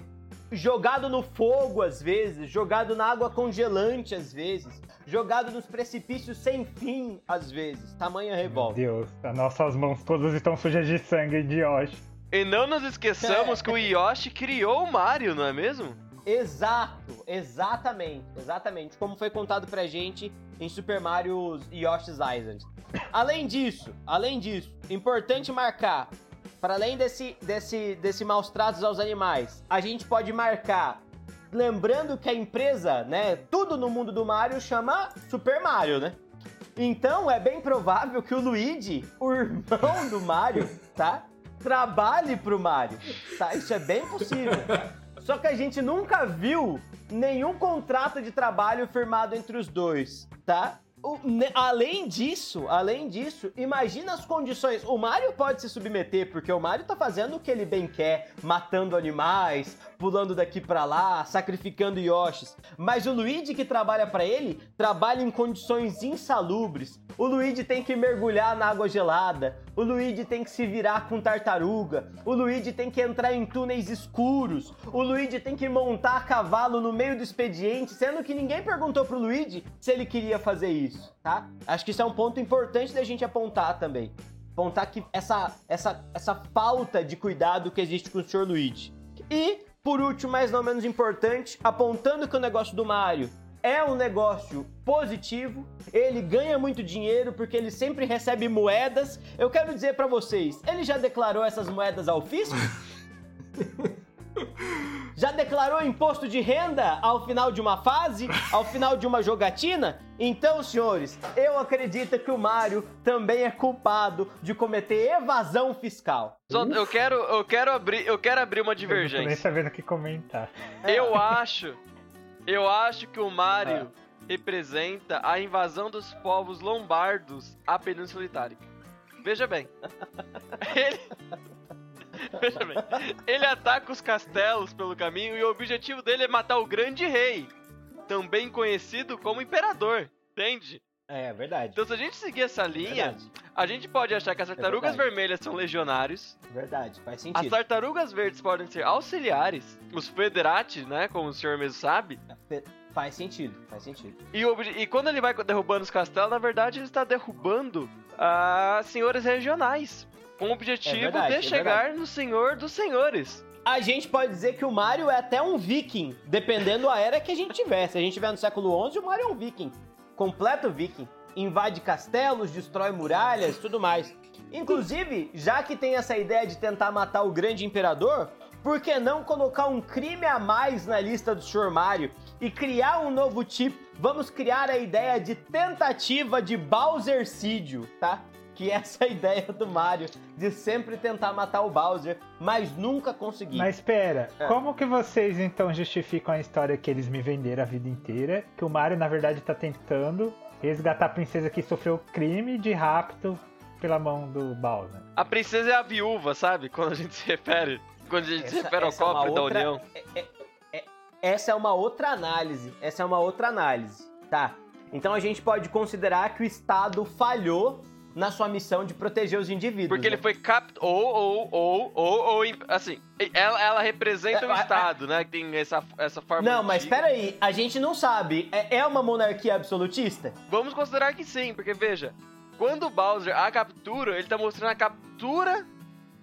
jogado no fogo às vezes, jogado na água congelante às vezes, jogado nos precipícios sem fim às vezes. Tamanha
Meu
revolta.
Deus, as nossas mãos todas estão sujas de sangue de Yoshi.
E não nos esqueçamos
É.
que o Yoshi criou o Mario, não é mesmo?
Exato, exatamente, exatamente, como foi contado pra gente em Super Mario Yoshi's Island. Além disso, além disso, importante marcar, para além desse, desse, desse maus tratos aos animais, a gente pode marcar, lembrando que a empresa, né, tudo no mundo do Mario chama Super Mario, né? Então é bem provável que o Luigi, o irmão do Mario, tá? Trabalhe pro Mario, tá? Isso é bem possível. Só que a gente nunca viu nenhum contrato de trabalho firmado entre os dois, tá? O- ne- além disso, além disso, imagina as condições. O Mario pode se submeter, porque o Mario tá fazendo o que ele bem quer, matando animais, pulando daqui pra lá, sacrificando Yoshis. Mas o Luigi que trabalha pra ele, trabalha em condições insalubres. O Luigi tem que mergulhar na água gelada. O Luigi tem que se virar com tartaruga. O Luigi tem que entrar em túneis escuros. O Luigi tem que montar a cavalo no meio do expediente, sendo que ninguém perguntou pro Luigi se ele queria fazer isso, tá? Acho que isso é um ponto importante da gente apontar também. Apontar que essa, essa, essa falta de cuidado que existe com o Sr. Luigi. E, por último, mas não menos importante, apontando que o negócio do Mario é um negócio positivo, ele ganha muito dinheiro porque ele sempre recebe moedas. Eu quero dizer pra vocês, ele já declarou essas moedas ao fisco? Já declarou imposto de renda ao final de uma fase, ao final de uma jogatina? Então, senhores, eu acredito que o Mario também é culpado de cometer evasão fiscal.
Só- eu quero, eu quero abrir, eu quero abrir uma
Eu não tô nem
divergência.
sabendo o que comentar.
Eu acho, eu acho que o Mario
É.
representa a invasão dos povos lombardos à Península Itálica. Veja bem. Ele Veja bem. Ele ataca os castelos pelo caminho e o objetivo dele é matar o grande rei, também conhecido como imperador. Entende?
É verdade.
Então, se a gente seguir essa linha,
Verdade,
a gente pode achar que as tartarugas
verdade.
vermelhas são legionários,
verdade, faz
as
sentido.
tartarugas verdes podem ser auxiliares, os federati, né, como o senhor mesmo sabe,
Faz sentido, faz sentido.
e, e quando ele vai derrubando os castelos, na verdade ele está derrubando ah, senhores regionais, com o objetivo
É verdade,
de
é
chegar no senhor dos senhores.
A gente pode dizer que o Mario é até um viking, dependendo da era que a gente tiver. Se a gente tiver no século XI, o Mario é um viking. Completo viking. Invade castelos, destrói muralhas, tudo mais. Inclusive, já que tem essa ideia de tentar matar o grande imperador, por que não colocar um crime a mais na lista do Sr. Mario, e criar um novo tipo. Vamos criar a ideia de tentativa de Bowsercídio, tá? Que é essa ideia do Mario de sempre tentar matar o Bowser, mas nunca conseguir.
Mas espera,
É.
como que vocês então justificam a história que eles me venderam a vida inteira? Que o Mario, na verdade, tá tentando resgatar a princesa que sofreu crime de rapto pela mão do Bowser.
A princesa é a viúva, sabe? Quando a gente se refere. Quando a gente se
Essa-
refere ao
é
cofre da
outra-
União.
é- é- é- essa é uma outra análise. Essa é uma outra análise, tá? Então a gente pode considerar que o Estado falhou na sua missão de proteger os indivíduos.
Porque ele
né?
foi capt... Ou, ou, ou, ou, ou... im- Assim, ela, ela representa o
É, é,
Estado, né? Que tem essa, essa forma
Não, mas
antiga.
peraí, a gente não sabe. É, é uma monarquia absolutista?
Vamos considerar que sim, porque veja... Quando o Bowser a captura, ele tá mostrando a captura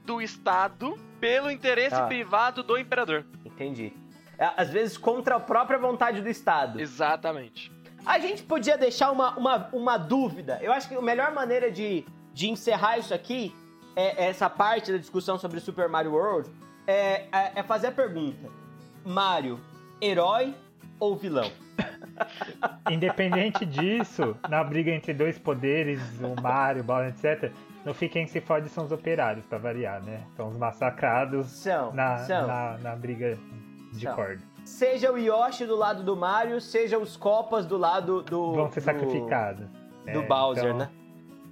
do Estado pelo interesse
Tá.
privado do Imperador.
Entendi. É, Às vezes contra a própria vontade do Estado.
Exatamente.
A gente podia deixar uma, uma, uma dúvida. Eu acho que a melhor maneira de, de encerrar isso aqui, é, essa parte da discussão sobre Super Mario World, é, é, é fazer a pergunta: Mario, herói ou vilão?
Independente disso, na briga entre dois poderes, o Mario, o Bowser, etc., no fim quem se fode são os operários, pra variar, né? São os massacrados
São,
na,
são.
na, na briga de
São.
corda.
Seja o Yoshi do lado do Mario, seja os Copas do lado do.
Vão ser
do-
sacrificados.
Do
É,
Bowser,
então,
né?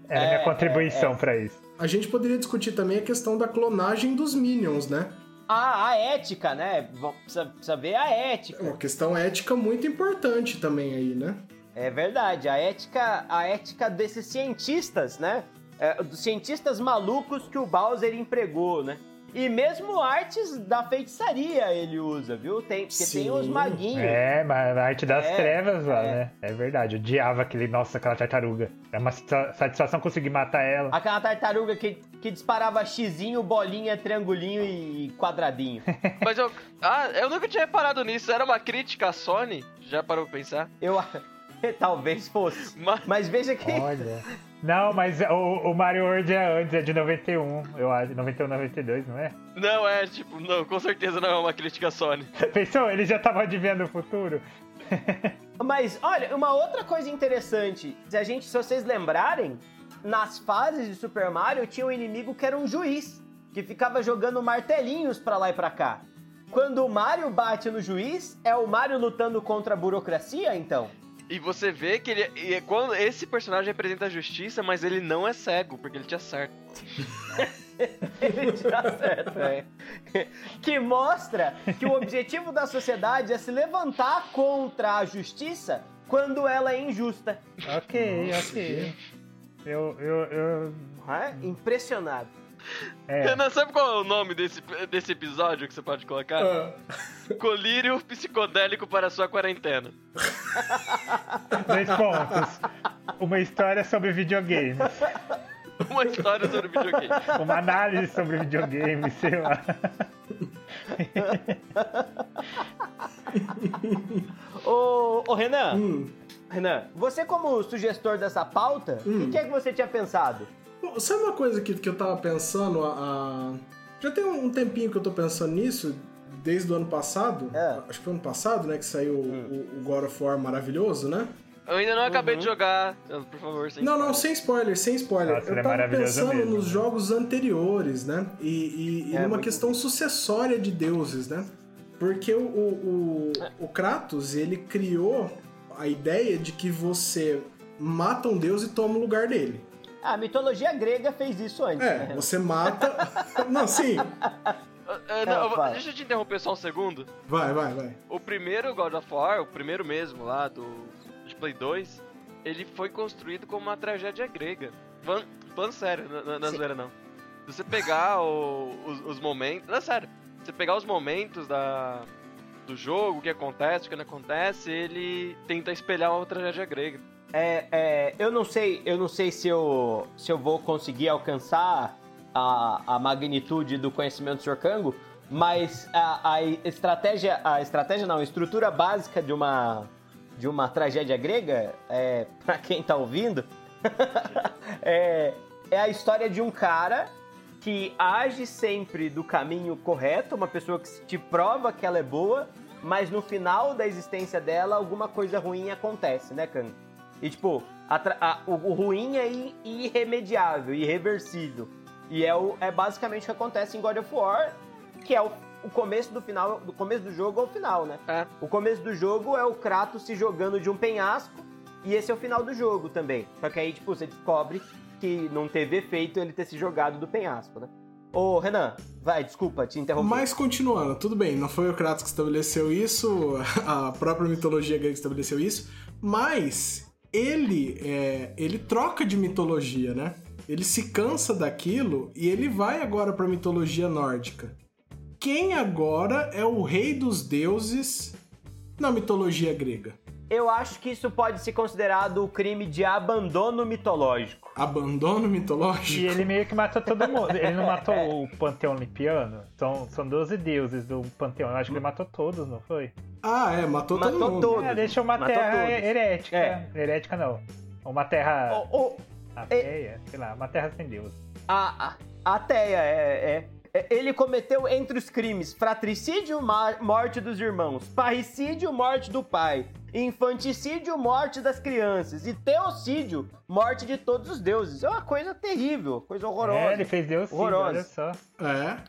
Era a
É,
minha contribuição
é,
pra isso.
A gente poderia discutir também a questão da clonagem dos Minions, né?
Ah, a ética, né? Vamos- Precisa, precisa ver a
É
ética.
uma questão ética muito importante também aí, né?
É verdade, a ética, a ética desses cientistas, né? É, dos cientistas malucos que o Bowser empregou, né? E mesmo artes da feitiçaria ele usa, viu? Tem, porque tem
Sim.
os maguinhos.
É, mas a arte das
É,
trevas lá,
é.
né? É verdade. Eu odiava aquele, nossa, aquela tartaruga. É uma sa- satisfação conseguir matar ela.
Aquela tartaruga que, que disparava xizinho, bolinha, triangulinho e quadradinho.
Mas eu... Ah, eu nunca tinha reparado nisso. Era uma crítica à Sony? Já parou pra pensar?
Eu talvez fosse.
Mas...
Mas veja que
Olha. Não, mas o, o Mario World é antes, é de 91, eu acho. 91, 92, não é?
Não, é, tipo, não, com certeza não é uma crítica Sony.
Pensou? Ele já tava adivinhando o futuro?
Mas, olha, uma outra coisa interessante, se a gente, se vocês lembrarem, nas fases de Super Mario tinha um inimigo que era um juiz, que ficava jogando martelinhos pra lá e pra cá. Quando o Mario bate no juiz, é o Mario lutando contra a burocracia, então?
E você vê que ele. e quando esse personagem representa a justiça, mas ele não é cego, porque ele te acerta.
Ele tá certo, é. Que mostra que o objetivo da sociedade é se levantar contra a justiça quando ela é injusta.
Ok, ok. Eu, eu, eu.
É? Impressionado.
É,
Renan, sabe qual é o nome desse, desse episódio que você pode colocar?
Ah,
Colírio psicodélico para sua quarentena.
dois pontos. Uma história sobre videogames.
Uma história sobre videogame.
Uma análise sobre videogames, sei lá.
Ô, ô Renan,
hum.
Renan, você como sugestor dessa pauta, o
Hum.
que é que você tinha pensado?
Bom, Sabe uma coisa que, que eu tava pensando? A, a- Já tem um tempinho que eu tô pensando nisso, desde o ano passado.
É.
Acho que foi ano passado, né? Que saiu o, o God of War maravilhoso, né?
Eu ainda não acabei
Uhum.
de jogar. Por favor, sem
Não, não,
spoiler.
sem spoiler, sem spoiler.
Nossa,
eu
é
tava
maravilhoso
pensando
mesmo,
nos
né?
jogos anteriores, né? E, e, e
É,
numa questão sucessória de deuses, né? Porque o, o, o, o Kratos, ele criou a ideia de que você mata um deus e toma o lugar dele.
Ah, a mitologia grega fez isso antes,
É,
né?
você mata. Não, sim.
Ah, não, deixa eu te interromper só um segundo.
Vai, vai, vai.
O primeiro God of War, o primeiro mesmo lá do de Play 2, ele foi construído como uma tragédia grega. Falando, sério, não, é zoeira não. Se você pegar o- os, os momentos. Não, é sério. Se você pegar os momentos da, do jogo, o que acontece, o que não acontece, ele tenta espelhar uma tragédia grega.
É, é, eu não sei, eu não sei se eu, se eu vou conseguir alcançar a, a magnitude do conhecimento do Sr. Kango, mas a, a estratégia, a estratégia não, a estrutura básica de uma de uma tragédia grega, é, para quem tá ouvindo, é, é a história de um cara que age sempre do caminho correto, uma pessoa que te prova que ela é boa, mas no final da existência dela, alguma coisa ruim acontece, né, Kang? E tipo, a a- o, o ruim é irremediável, irreversível. E é, o, é basicamente o que acontece em God of War, que é o, o começo do final, do começo do jogo ao final, né?
É.
O começo do jogo é o Kratos se jogando de um penhasco, e esse é o final do jogo também. Só que aí, tipo, você descobre que não teve efeito ele ter se jogado do penhasco, né? Ô, Renan, vai, desculpa te interromper.
Mas continuando, tudo bem, não foi o Kratos que estabeleceu isso, a própria mitologia grega estabeleceu isso, mas ele é, ele troca de mitologia, né? Ele se cansa daquilo e ele vai agora pra mitologia nórdica. Quem agora é o rei dos deuses na mitologia grega?
Eu acho que isso pode ser considerado o crime de abandono mitológico.
Abandono mitológico?
E ele meio que matou todo mundo. Ele não matou o panteão olimpiano? São, são 12 deuses do panteão. Eu acho que ele matou todos, não foi?
Ah, é, matou, todo
Matou
mundo.
todos.
É, deixou uma
Matou
terra
todos.
herética.
É.
Herética não. Uma terra
O- o-
ateia, sei lá, uma terra sem Deus.
a, a, a Teia é, é- é- Ele cometeu entre os crimes fratricídio, morte dos irmãos, parricídio, morte do pai, infanticídio, morte das crianças e teocídio, morte de todos os deuses. É uma coisa terrível, coisa horrorosa.
É, ele fez Deus sim,
Horrorosa.
olha só.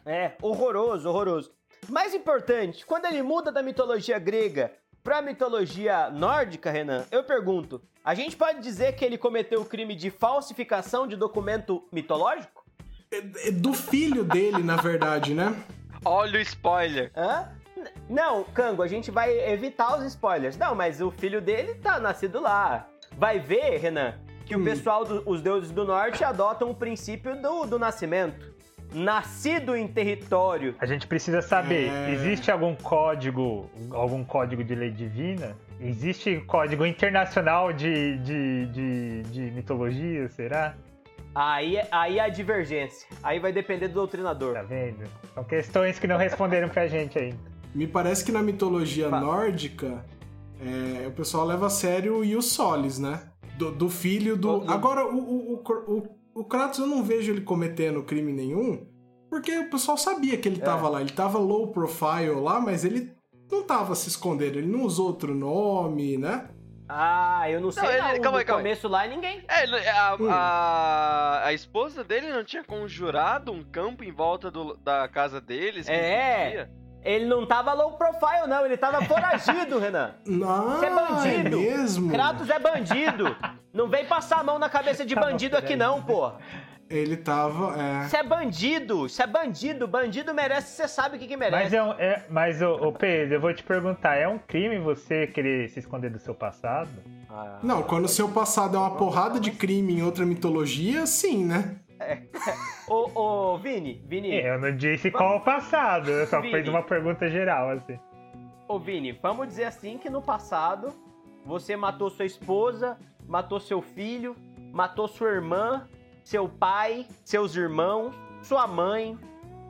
É,
É, horroroso, horroroso. Mais importante, quando ele muda da mitologia grega pra mitologia nórdica, Renan, eu pergunto: a gente pode dizer que ele cometeu o crime de falsificação de documento mitológico?
É do filho dele, na verdade, né?
Olha o spoiler.
Hã? Não, Cango, a gente vai evitar os spoilers. Não, mas o filho dele tá nascido lá. Vai ver, Renan, que o
Hum.
pessoal, do- os deuses do norte adotam o princípio do, do nascimento. Nascido em território
A gente precisa saber,
É.
existe algum código, algum código de lei divina? Existe código internacional de, de, de, de mitologia, será?
Aí, aí é a divergência. Aí vai depender do doutrinador.
Tá vendo? São questões que não responderam pra gente ainda.
Me parece que na mitologia
Fala.
nórdica, é, o pessoal leva a sério o Ius Solis, né? Do, do filho do. Agora, o, o, o, o, o Kratos eu não vejo ele cometendo crime nenhum, porque o pessoal sabia que ele
É.
tava lá. Ele tava low profile lá, mas ele não tava se escondendo, ele não usou outro nome, né?
Ah, eu não sei.
Não, ele-
não.
calma
no
aí, calma aí.
começo lá ninguém.
É, a,
Hum.
a, a esposa dele não tinha conjurado um campo em volta do- da casa deles? que
É. Ele não tava low profile, não. Ele tava foragido, Renan.
Não,
Você é bandido.
É mesmo?
Kratos é bandido. Não vem passar a mão na cabeça de
Tava
bandido aqui, não, pô.
Ele tava. É.
Isso é bandido. Isso é bandido. Bandido merece, você sabe o que, que merece.
Mas, é um, é, mas ô, ô, Pedro, eu vou te perguntar, é um crime você querer se esconder do seu passado?
Ah.
Não, quando o seu passado é uma porrada de crime em outra mitologia, sim, né?
Ô, ô, Vini, Vini,
É, Eu não disse qual é o passado, eu só
Vini.
fiz uma pergunta geral, assim.
ô, Vini, vamos dizer assim que no passado você matou sua esposa, matou seu filho, matou sua irmã, seu pai, seus irmãos, sua mãe,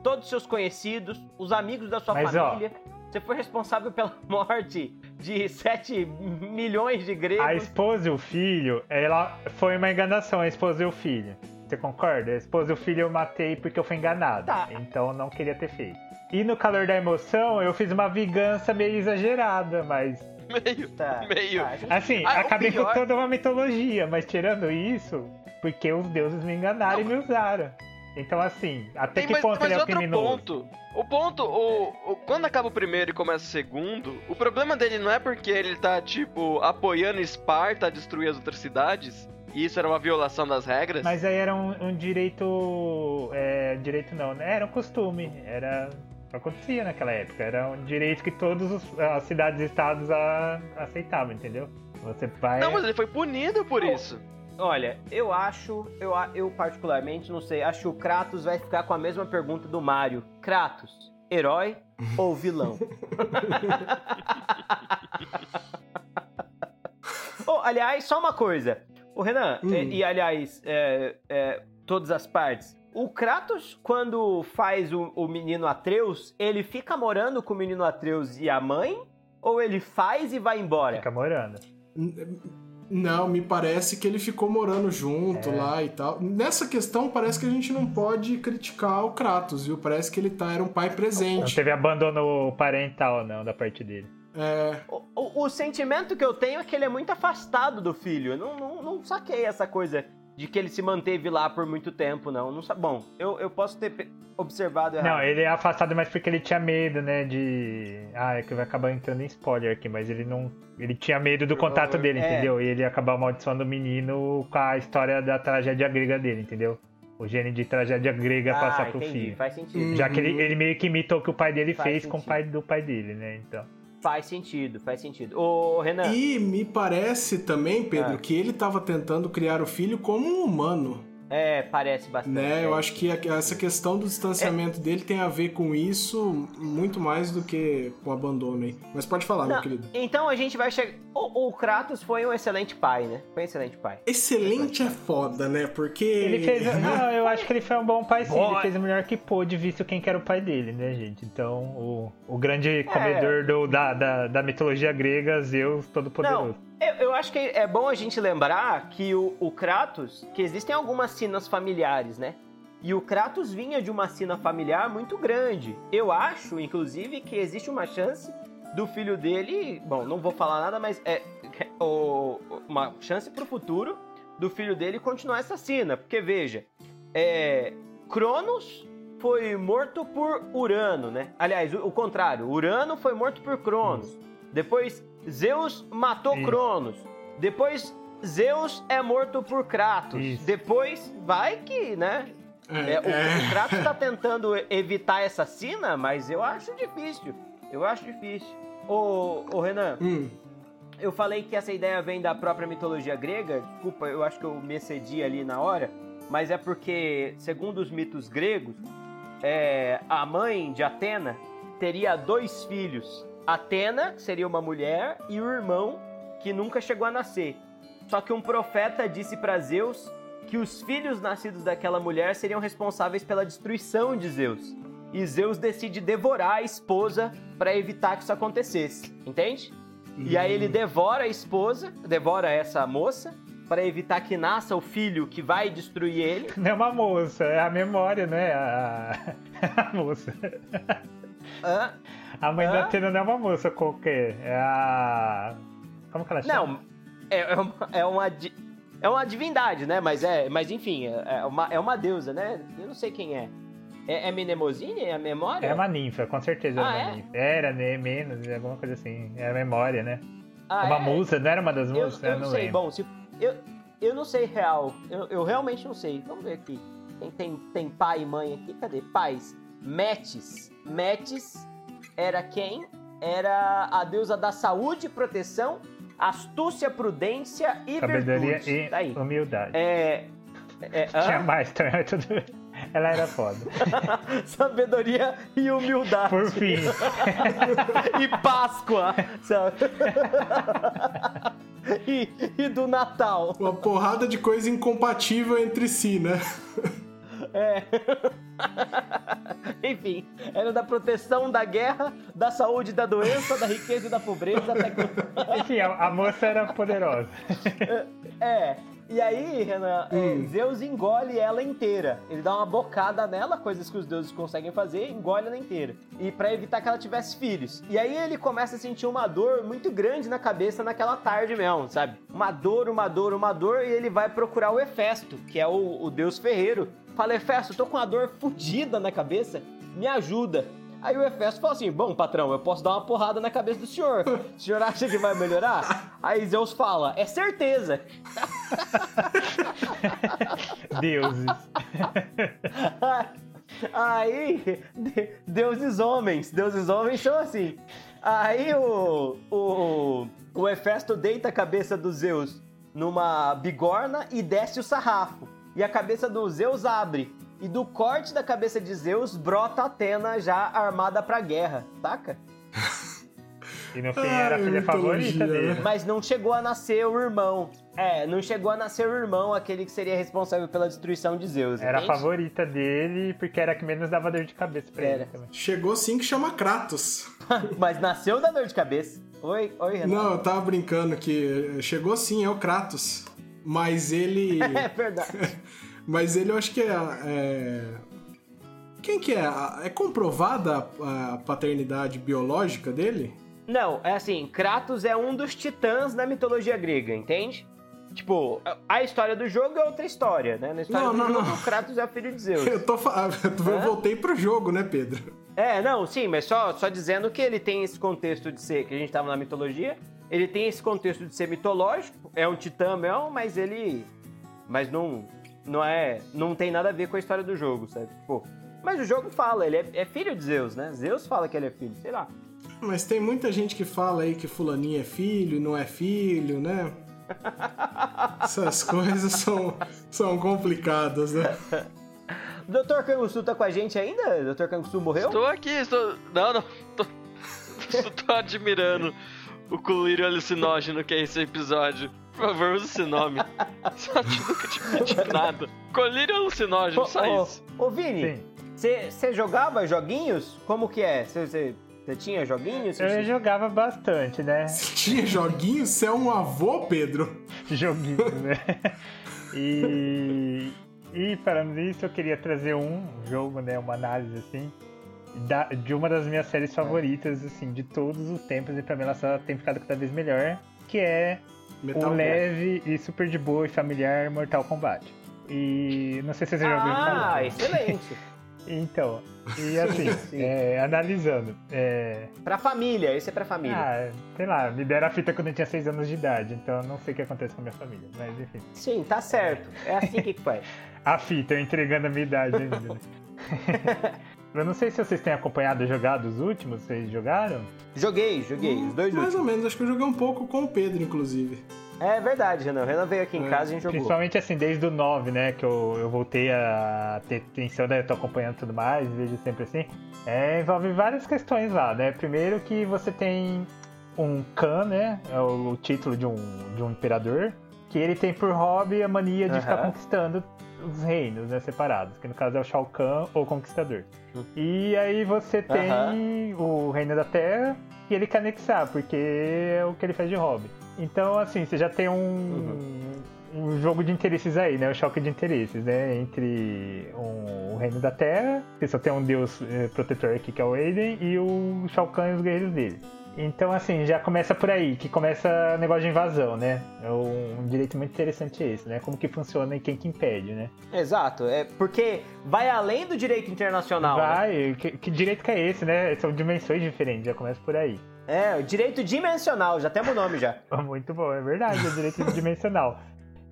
todos os seus conhecidos, os amigos da sua
Mas, ó.
família. Você foi responsável pela morte de 7 milhões de
A
gregos.
esposa e o filho, ela foi uma enganação, a esposa e o filho. Você concorda? A esposa e o filho eu matei porque eu fui enganado.
Tá.
Então eu não queria ter feito. E no calor da emoção, eu fiz uma vingança meio exagerada, mas.
Meio.
Tá,
Meio.
tá, a gente-
Assim,
Ah, o
acabei
pior-
com toda uma mitologia, mas tirando isso, porque os deuses me enganaram
Não.
e me usaram. Então, assim, até
Tem
que
mais,
ponto
mais
ele é o
outro
criminoso?
ponto. O ponto, o, o- quando acaba o primeiro e começa o segundo, o problema dele não é porque ele tá, tipo, apoiando Esparta a destruir as outras cidades, isso era uma violação das regras.
Mas aí era um, um direito. É, direito não, né? Era um costume. Era. Acontecia naquela época. Era um direito que todas as cidades e estados a- aceitavam, entendeu? Você vai.
Não, mas ele foi punido por
Não.
isso.
Olha, eu acho, eu, eu particularmente, não sei, acho que o Kratos vai ficar com a mesma pergunta do Mario. Kratos, herói ou vilão? oh, aliás, só uma coisa. O Renan,
Hum.
e, e, aliás, é, é, todas as partes. O Kratos, quando faz o, o menino Atreus, ele fica morando com o menino Atreus e a mãe? Ou ele faz e vai embora?
Fica morando.
Não, me parece que ele ficou morando junto
É.
lá e tal. Nessa questão, parece que a gente não pode criticar o Kratos, viu? Parece que ele tá, era um pai
Não
presente.
teve abandono parental, não, da parte dele.
É,
O, o- o sentimento que eu tenho é que ele é muito afastado do filho. Eu não, não, não saquei essa coisa de que ele se manteve lá por muito tempo, não. não Bom, eu, eu posso ter observado errado.
Não, ele é afastado mais porque ele tinha medo, né, de... Ah, é que vai acabar entrando em spoiler aqui, mas ele não... Ele tinha medo do contato dele,
É.
entendeu? E ele ia acabar amaldiçoando o menino com a história da tragédia grega dele, entendeu? O gene de tragédia grega
ah,
passar pro
entendi,
filho.
faz sentido.
Já que ele, ele meio que imitou o que o pai dele
Faz
fez com o
sentido.
pai do pai dele, né? Então.
Faz sentido, faz sentido. Ô, Renan,
E me parece também, Pedro,
Ah.
que ele tava tentando criar o filho como um humano.
É, parece bastante.
Né? Eu
é.
acho que essa questão do distanciamento dele tem a ver com isso muito mais do que com o abandono aí. Mas pode falar, meu
Não,
querido.
então a gente vai chegar. O, o Kratos foi um excelente pai, né? Foi um excelente pai.
Excelente é foda, né? Porque.
Ele fez. Não, eu acho que ele foi um bom pai sim.
Boy.
Ele fez o melhor que pôde, visto quem que era o pai dele, né, gente? Então, o, o
É.
grande comedor do- da, da, da mitologia grega, Zeus Todo-Poderoso.
Eu, eu acho que é bom a gente lembrar que o, o Kratos, que existem algumas sinas familiares, né? E o Kratos vinha de uma sina familiar muito grande. Eu acho, inclusive, que existe uma chance do filho dele. Bom, não vou falar nada, mas é o- uma chance pro futuro do filho dele continuar essa sina. Porque veja, é, Cronos foi morto por Urano, né? Aliás, o, o contrário, Urano foi morto por Cronos. Depois Zeus matou
Isso.
Cronos. Depois Zeus é morto por Kratos.
Isso.
Depois vai que, né?
É,
É, o,
é.
o Kratos tá tentando evitar essa cena, mas eu acho difícil. Eu acho difícil. Ô, ô Renan,
Hum,
eu falei que essa ideia vem da própria mitologia grega. Desculpa, eu acho que eu me excedi ali na hora. Mas é porque, segundo os mitos gregos, é, a mãe de Atena teria dois filhos. Atena seria uma mulher e o irmão que nunca chegou a nascer. Só que um profeta disse para Zeus que os filhos nascidos daquela mulher seriam responsáveis pela destruição de Zeus. E Zeus decide devorar a esposa para evitar que isso acontecesse. Entende? E aí ele devora a esposa, devora essa moça, para evitar que nasça o filho que vai destruir ele.
Não é uma moça, é a memória, né? A, a moça.
Hã?
A mãe
Hã?
da Atena não é uma moça qualquer, é a. Como que ela chama?
Não, é, é uma, é uma é uma divindade, né? Mas é, mas enfim, é é uma, é uma deusa, né? Eu não sei quem é. É, é Mnemosine? É a memória?
É uma ninfa, com certeza
Ah,
era uma
é?
ninfa. Era, né? Menos, alguma coisa assim. Era memória, né?
Ah,
uma
é?
musa, não era uma das
Eu,
musas?
eu
Eu
não sei.
lembro.
Bom, se, eu, eu não sei real. Eu, eu realmente não sei. Vamos ver aqui. Tem, tem, tem pai e mãe aqui. Cadê? Pais. Metis. Metis era quem? Era a deusa da saúde, proteção, astúcia, prudência e
Sabedoria
virtudes.
e
Tá aí.
humildade.
É. é
Tinha mais também, mas tudo. Ela era foda.
Sabedoria e humildade.
Por fim.
e Páscoa. sabe? e, e do Natal.
Uma porrada de coisa incompatível entre si, né?
É. Enfim, era da proteção da guerra, da saúde, da doença, da riqueza e da pobreza. Até que...
Enfim, a, a moça era poderosa.
É. E aí, Renan, é,
Hum.
Zeus engole ela inteira. Ele dá uma bocada nela, coisas que os deuses conseguem fazer, engole ela inteira. E pra evitar que ela tivesse filhos. E aí ele começa a sentir uma dor muito grande na cabeça naquela tarde mesmo, sabe? Uma dor, uma dor, uma dor, e ele vai procurar o Hefesto, que é o, o deus ferreiro. Fala, Hefesto, tô com uma dor fodida na cabeça, me ajuda. Aí o Hefesto fala assim: Bom, patrão, eu posso dar uma porrada na cabeça do senhor. O senhor acha que vai melhorar? Aí Zeus fala: É certeza.
Deuses.
Aí, de- deuses homens, deuses homens são assim. Aí o, o, o Hefesto deita a cabeça do Zeus numa bigorna e desce o sarrafo. E a cabeça do Zeus abre. E do corte da cabeça de Zeus brota Atena já armada pra guerra, saca?
E no fim era a filha favorita
mitologia,
dele.
né?
Mas não chegou a nascer o irmão. É, não chegou a nascer o irmão, aquele que seria responsável pela destruição de Zeus.
Era a
entende?
favorita dele, porque era a que menos dava dor de cabeça pra ele
Era.
também.
Chegou sim que chama Kratos.
Mas nasceu da dor de cabeça. Oi, oi, Renato.
Não, eu tava brincando que chegou sim, é o Kratos. Mas ele.
É verdade.
Mas ele eu acho que é. é- Quem que é? É comprovada a, paternidade biológica dele?
Não, é assim, Kratos é um dos titãs da mitologia grega, entende? Tipo, a história do jogo é outra história, né? Na história
Não,
do
não,
jogo,
não.
o Kratos é o filho de Zeus.
Eu tô eu voltei pro jogo, né, Pedro?
É, não, sim, mas só, só dizendo que ele tem esse contexto de ser, que a gente tava na mitologia, ele tem esse contexto de ser mitológico, é um titã mesmo, mas ele. Mas não. Não é. Não tem nada a ver com a história do jogo, sabe? Tipo. Mas o jogo fala, ele é, é filho de Zeus, né? Zeus fala que ele é filho, sei lá.
Mas tem muita gente que fala aí que fulaninho é filho, não é filho, né? Essas coisas são, são complicadas, né?
O Dr. Kangusu tá com a gente ainda? O Dr. Kangusu morreu?
Estou aqui, estou. Não, não. Tô, tô admirando o colírio alucinógeno que é esse episódio. Por favor, use esse nome. Só te nunca te pedi nada. Colírio alucinógeno, só
Ô,
isso.
Ô, Vini, você jogava joguinhos? Como que é? Você tinha joguinhos?
Eu
Cê-
jogava bastante, né?
Tinha joguinho? Você é um avô, Pedro?
Joguinhos, né? E, e falando nisso, eu queria trazer um jogo, né? Uma análise assim. Da- de uma das minhas séries favoritas, assim, de todos os tempos, e pra mim ela só tem ficado cada vez melhor, que é
Metal
o leve e super de boa e familiar Mortal Kombat. E não sei se você já ouviu
Ah,
falar.
excelente.
Então, e assim,
sim.
é, analisando, é,
pra família, esse é pra família.
ah, sei lá, me deram a fita quando eu tinha 6 anos de idade, então eu não sei o que acontece com a minha família, mas enfim.
Sim, tá certo. É assim que faz.
A fita, eu entregando a minha idade ainda. eu não sei se vocês têm acompanhado e jogado os últimos, vocês jogaram?
Joguei, joguei, os dois
Mais ou
últimos.
menos, acho que eu joguei um pouco com o Pedro, inclusive.
É verdade, Renan. O Renan veio aqui em
É,
casa e a gente jogou.
Principalmente assim, desde o 9, né? Que eu, eu voltei a ter atenção, né? Eu tô acompanhando tudo mais, vejo sempre assim. É, envolve várias questões lá, né? Primeiro que você tem um Khan, né? É o, o título de um, de um imperador, que ele tem por hobby a mania de ficar
Aham.
conquistando os reinos, né? Separados, que no caso é o Shao Kahn ou Conquistador. E aí você tem o Reino da Terra e ele quer anexar, porque é o que ele faz de hobby. Então, assim, você já tem um, um jogo de interesses aí, né? O choque de interesses, né? Entre um- o Reino da Terra, que só tem um deus eh, protetor aqui, que é o Aiden, e o Shao Kahn e os guerreiros dele. Então, assim, já começa por aí, que começa o negócio de invasão, né? É um, direito muito interessante esse, né? Como que funciona e quem que impede, né?
Exato, é porque vai além do direito internacional. né?
Vai, que, que direito que é esse, né? São dimensões diferentes, já começa por aí.
É, o direito dimensional, já temos o nome já.
Muito bom, é verdade, é direito dimensional.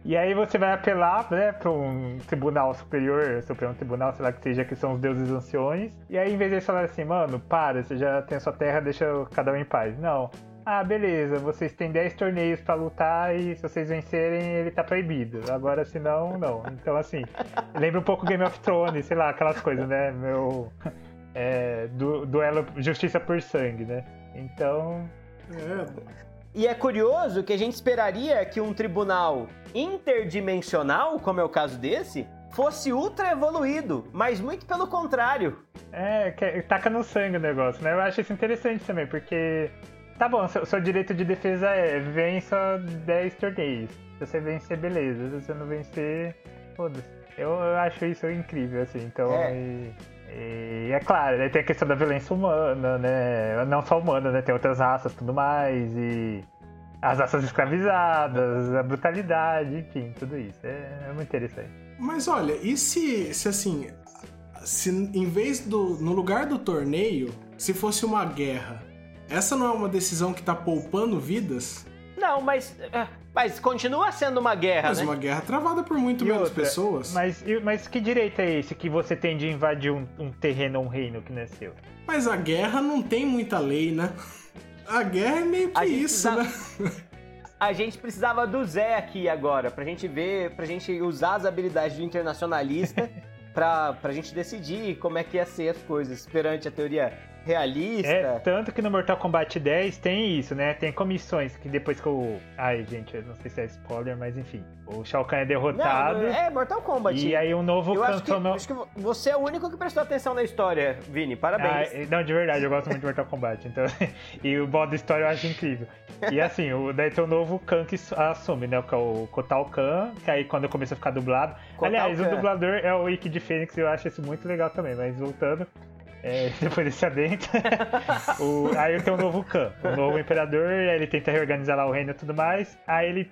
E aí você vai apelar, né, para um tribunal superior, Supremo Tribunal, sei lá que seja, que são os deuses anciões. E aí, em vez de eles falarem assim, mano, para, você já tem a sua terra, deixa cada um em paz. Não. Ah, beleza, vocês têm 10 torneios pra lutar e se vocês vencerem, ele tá proibido. Agora, se não, não. Então, assim, lembra um pouco Game of Thrones, sei lá, aquelas coisas, né? Meu. É, du duelo justiça por sangue, né? Então,
É,
E é curioso que a gente esperaria que um tribunal interdimensional, como é o caso desse, fosse ultra evoluído, mas muito pelo contrário.
É, que, taca no sangue o negócio, né? Eu acho isso interessante também, porque. Tá bom, seu, seu direito de defesa é vença 10 torneios. Se você vencer, beleza. Se você não vencer, foda-se. Eu, eu acho isso incrível, assim. Então.
É.
E, e é claro, né, tem a questão da violência humana, né? Não só humana, né? Tem outras raças e tudo mais. E as raças escravizadas, a brutalidade, enfim, tudo isso. É, é muito interessante.
Mas olha, e se, se assim, se em vez do, no lugar do torneio, se fosse uma guerra, essa não é uma decisão que tá poupando vidas?
Não, mas. Mas continua sendo uma guerra,
Mas
né?
uma guerra travada por muito
E
menos
outra,
pessoas. Mas...
Mas, mas que direito é esse que você tem de invadir um, um terreno ou um reino que não é seu?
a guerra não tem muita lei, né? A guerra é meio que
A gente
isso,
precisa-
né?
A gente precisava do Zé aqui agora, pra gente ver, pra gente usar as habilidades do internacionalista pra, pra gente decidir como é que ia ser as coisas perante a teoria realista.
É, tanto que no Mortal Kombat 10 tem isso, né? Tem comissões que depois que o. Ai, gente, eu não sei se é spoiler, mas enfim. O Shao Kahn é
Não,
derrotado.
é Mortal Kombat.
E aí um novo
eu acho que, acho que você é o único que prestou atenção na história, Vini. Parabéns.
Ah, não, de verdade, eu gosto muito de Mortal Kombat. Então, e o modo história eu acho incrível. E assim, o, daí tem o novo Khan que su- assume, né? Que é o Kotal Khan, que aí quando começa a ficar dublado.
Kotal
Aliás,
Khan.
o dublador é o Ikki de Fênix, eu acho isso muito legal também, mas voltando. É, depois desse adentro. o, aí tem um novo Khan, um novo imperador, ele tenta reorganizar lá o reino e tudo mais. Aí ele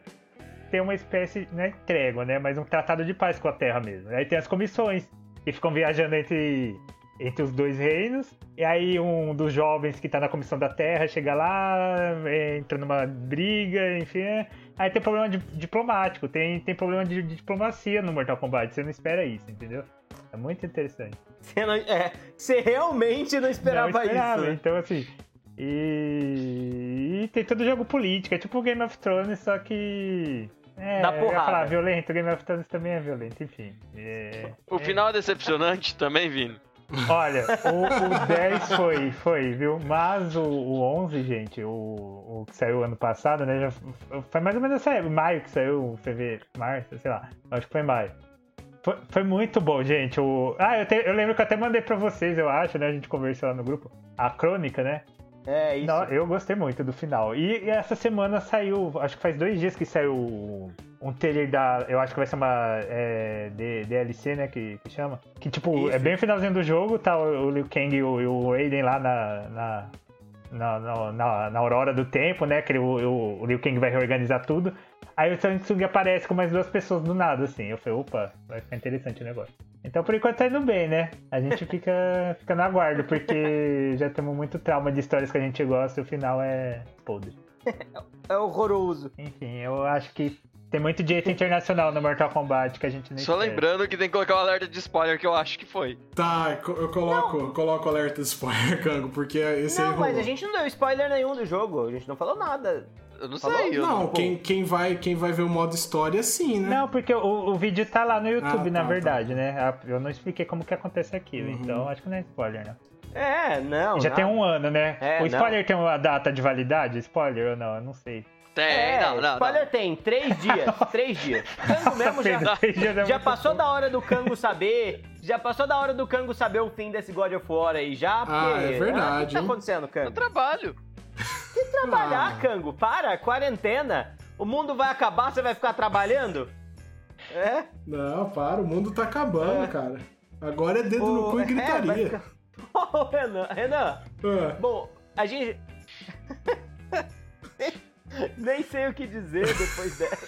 tem uma espécie, não é trégua, né? Mas um tratado de paz com a Terra mesmo. Aí tem as comissões que ficam viajando entre, entre os dois reinos. E aí um dos jovens que tá na comissão da Terra chega lá, entra numa briga, enfim. é. Aí tem problema de- diplomático, tem, tem problema de, de diplomacia no Mortal Kombat. Você não espera isso, entendeu? É muito interessante.
Você, não- é, você realmente não esperava,
Não esperava,
isso. né?
Então, assim. E... e tem todo jogo político, é tipo Game of Thrones, só que. É,
Dá
eu ia
porrada.
falar violento, Game of Thrones também é violento, enfim. É,
O final é decepcionante também, Vini.
Olha, o, o 10 foi, foi, viu? Mas o, o 11, gente, o, o que saiu ano passado, né? Já foi mais ou menos essa época, maio que saiu, fevereiro, março, sei lá. Acho que foi maio. Foi, foi muito bom, gente. O, ah, eu, te- eu lembro que eu até mandei pra vocês, eu acho, né? A gente conversou lá no grupo. A crônica, né?
É, isso.
Não, eu gostei muito do final. E, e essa semana saiu, acho que faz dois dias que saiu um trailer da. Eu acho que vai ser uma é, DLC, né? Que, que chama. Que tipo,
Isso.
é bem o finalzinho do jogo, tá o, o Liu Kang e o, e o Raiden lá na. na na, na, na- aurora do tempo, né? Que o, o, o Liu Kang vai reorganizar tudo. Aí o Samsung aparece com mais duas pessoas do nada, assim. Eu falei, opa, vai ficar interessante o negócio. Então por enquanto tá indo bem, né? A gente fica, fica no aguardo, porque já temos muito trauma de histórias que a gente gosta e o final é podre.
É horroroso.
Enfim, eu acho que tem muito direito internacional no Mortal Kombat que a gente nem
Só lembrando que tem que colocar um alerta de spoiler que eu acho que foi.
Tá, eu coloco, eu coloco alerta de spoiler, Kango, porque esse aí
Não, mas a gente não deu spoiler nenhum do jogo. A gente não falou nada.
Eu não
Falou?
sei. Eu
Não,
Pô.
quem, quem, vai, quem vai ver o modo história, sim, né?
Não, porque o, o vídeo tá lá no YouTube,
Ah,
na
tá,
verdade, né? A- Eu não expliquei como que acontece aquilo,
Uhum.
então acho que não é spoiler, não.
É, não.
Já
não.
tem um ano, né?
É,
o spoiler tem uma data de validade? Spoiler ou não? Eu não sei.
Tem,
É,
não, não,
spoiler
não.
tem. Três dias. três dias. Kango mesmo já,
Pedro, três dias é
já
muito
passou da hora do Kango saber. Já passou da hora do Kango saber o fim desse God of War aí, já. Porque,
Ah, é verdade,
O que tá acontecendo,
Eu
Kango?
trabalho.
Trabalhar,
Ah.
Kango. Para, quarentena. O mundo vai acabar, você vai ficar trabalhando? É?
Não, para, o mundo tá acabando,
É.
cara. Agora é dedo no
Ô,
cu e
é,
gritaria.
ficar- Ô, Renan, Renan,
Ah,
bom, a gente. Nem sei o que dizer depois dessa.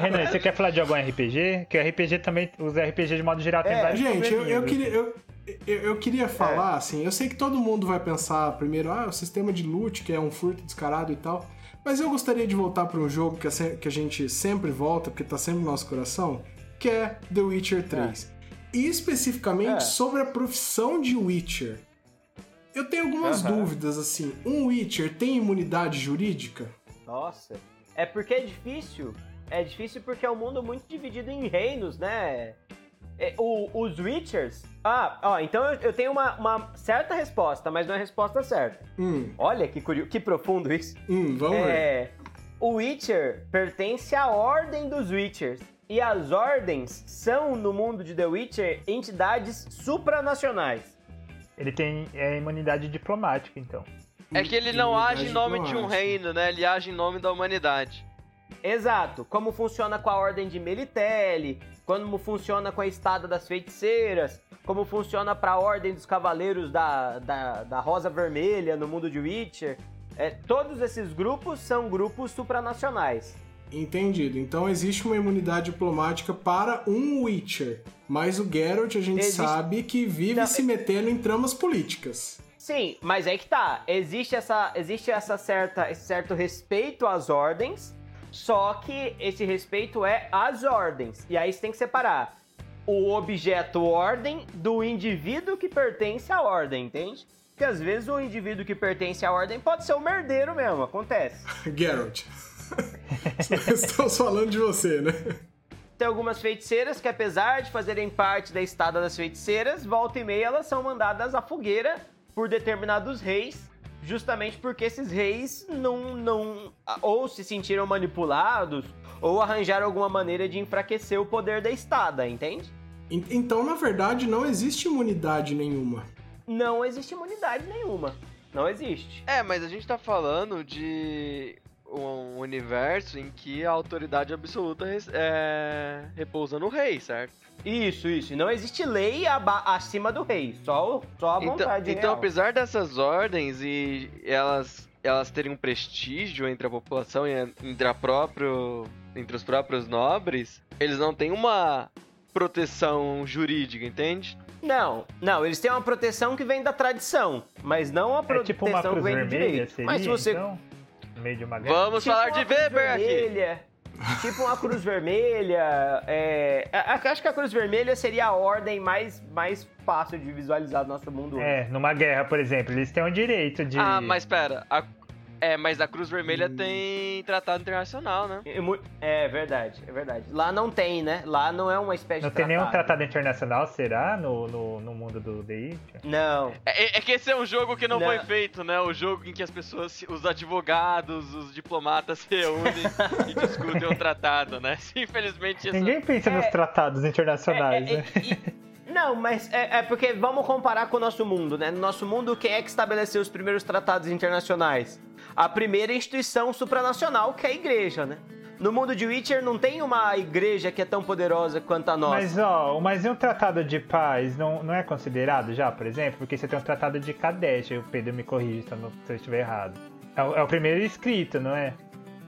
Renan, você quer falar de algum RPG? Que o RPG também, os RPG de modo geral tem
É,
vários
Gente, eu, eu queria. Eu, eu, eu queria
É.
falar, assim, eu sei que todo mundo vai pensar primeiro, ah, o sistema de loot, que é um furto descarado e tal. Mas eu gostaria de voltar para um jogo que a, que a gente sempre volta, porque tá sempre no nosso coração, que é The Witcher 3. E especificamente
É.
sobre a profissão de Witcher. Eu tenho algumas
Aham.
dúvidas, assim. Um Witcher tem imunidade jurídica?
Nossa. É porque é difícil. É difícil porque é um mundo muito dividido em reinos, né? É, o- os Witchers. Ah, ó, então eu, eu tenho uma, uma certa resposta, mas não é a resposta certa.
Hum,
Olha que curioso, que profundo isso.
hum, vamos ver.
É, o Witcher pertence à ordem dos Witchers. E as ordens são, no mundo de The Witcher, entidades supranacionais.
Ele tem é, imunidade diplomática, então.
É que ele não age em nome de um reino, né? Ele age em nome da humanidade.
Exato. Como funciona com a Ordem de Melitele, como funciona com a Estada das Feiticeiras, como funciona para a Ordem dos Cavaleiros da, da, da Rosa Vermelha no mundo de Witcher. É, todos esses grupos são grupos supranacionais.
Entendido. Então existe uma imunidade diplomática para um Witcher. Mas o Geralt a gente
Existe-
sabe que vive
Não,
se metendo em tramas políticas.
Sim, mas é que tá. Existe essa, existe essa certa, esse certo respeito às ordens, só que esse respeito é às ordens. E aí você tem que separar o objeto ordem do indivíduo que pertence à ordem, entende? Porque às vezes o indivíduo que pertence à ordem pode ser o merdeiro mesmo, acontece.
Geralt. Estamos falando de você, né?
Tem algumas feiticeiras que, apesar de fazerem parte da estada das feiticeiras, volta e meia elas são mandadas à fogueira por determinados reis, justamente porque esses reis não, não ou se sentiram manipulados ou arranjaram alguma maneira de enfraquecer o poder da estada, entende?
En- Então, na verdade, não existe imunidade nenhuma.
Não existe imunidade nenhuma. Não existe.
É, mas a gente tá falando de. Um universo em que a autoridade absoluta é, repousa no rei, certo?
Isso, isso. E não existe lei acima do rei. Só, só a
Então,
vontade
então
real.
apesar dessas ordens e elas, elas terem um prestígio entre a população e entre, a próprio, entre os próprios nobres, eles não têm uma proteção jurídica, entende?
Não, não, eles têm uma proteção que vem da tradição, mas não a
É
proteção
tipo uma
que vem do
vermelha,
direito.
seria,
mas se você
então? No meio de uma guerra?
Vamos
Tipo
falar de Weber aqui.
vermelha, Tipo uma cruz vermelha. É, a- a- acho que a cruz vermelha seria a ordem mais, mais fácil de visualizar do nosso mundo. hoje.
É, numa guerra, por exemplo, eles têm o direito de...
Ah, mas pera. a- é, mas a Cruz Vermelha tem tratado internacional, né?
É, é verdade, é verdade. Lá não tem, né? Lá não é uma espécie
Não
de
tem nenhum
tratado.
internacional, será? No, no, no mundo do DI?
Não.
É, é que esse é um jogo que não,
Não.
foi feito, né? O jogo em que as pessoas, os advogados, os diplomatas se reúnem e discutem o tratado, né? Infelizmente isso.
Ninguém pensa nos
É-
tratados internacionais,
É, é,
né?
e- não, mas é, é porque vamos comparar com o nosso mundo, né? No nosso mundo, quem é que estabeleceu os primeiros tratados internacionais? A primeira instituição supranacional, que é a igreja, né? No mundo de Witcher não tem uma igreja que é tão poderosa quanto a nossa.
Mas, ó, mas e um tratado de paz não, não é considerado já, por exemplo? Porque você tem um tratado de Kadesh, o Pedro me corrige se eu não- se eu estiver errado. É o, é o primeiro escrito, não é?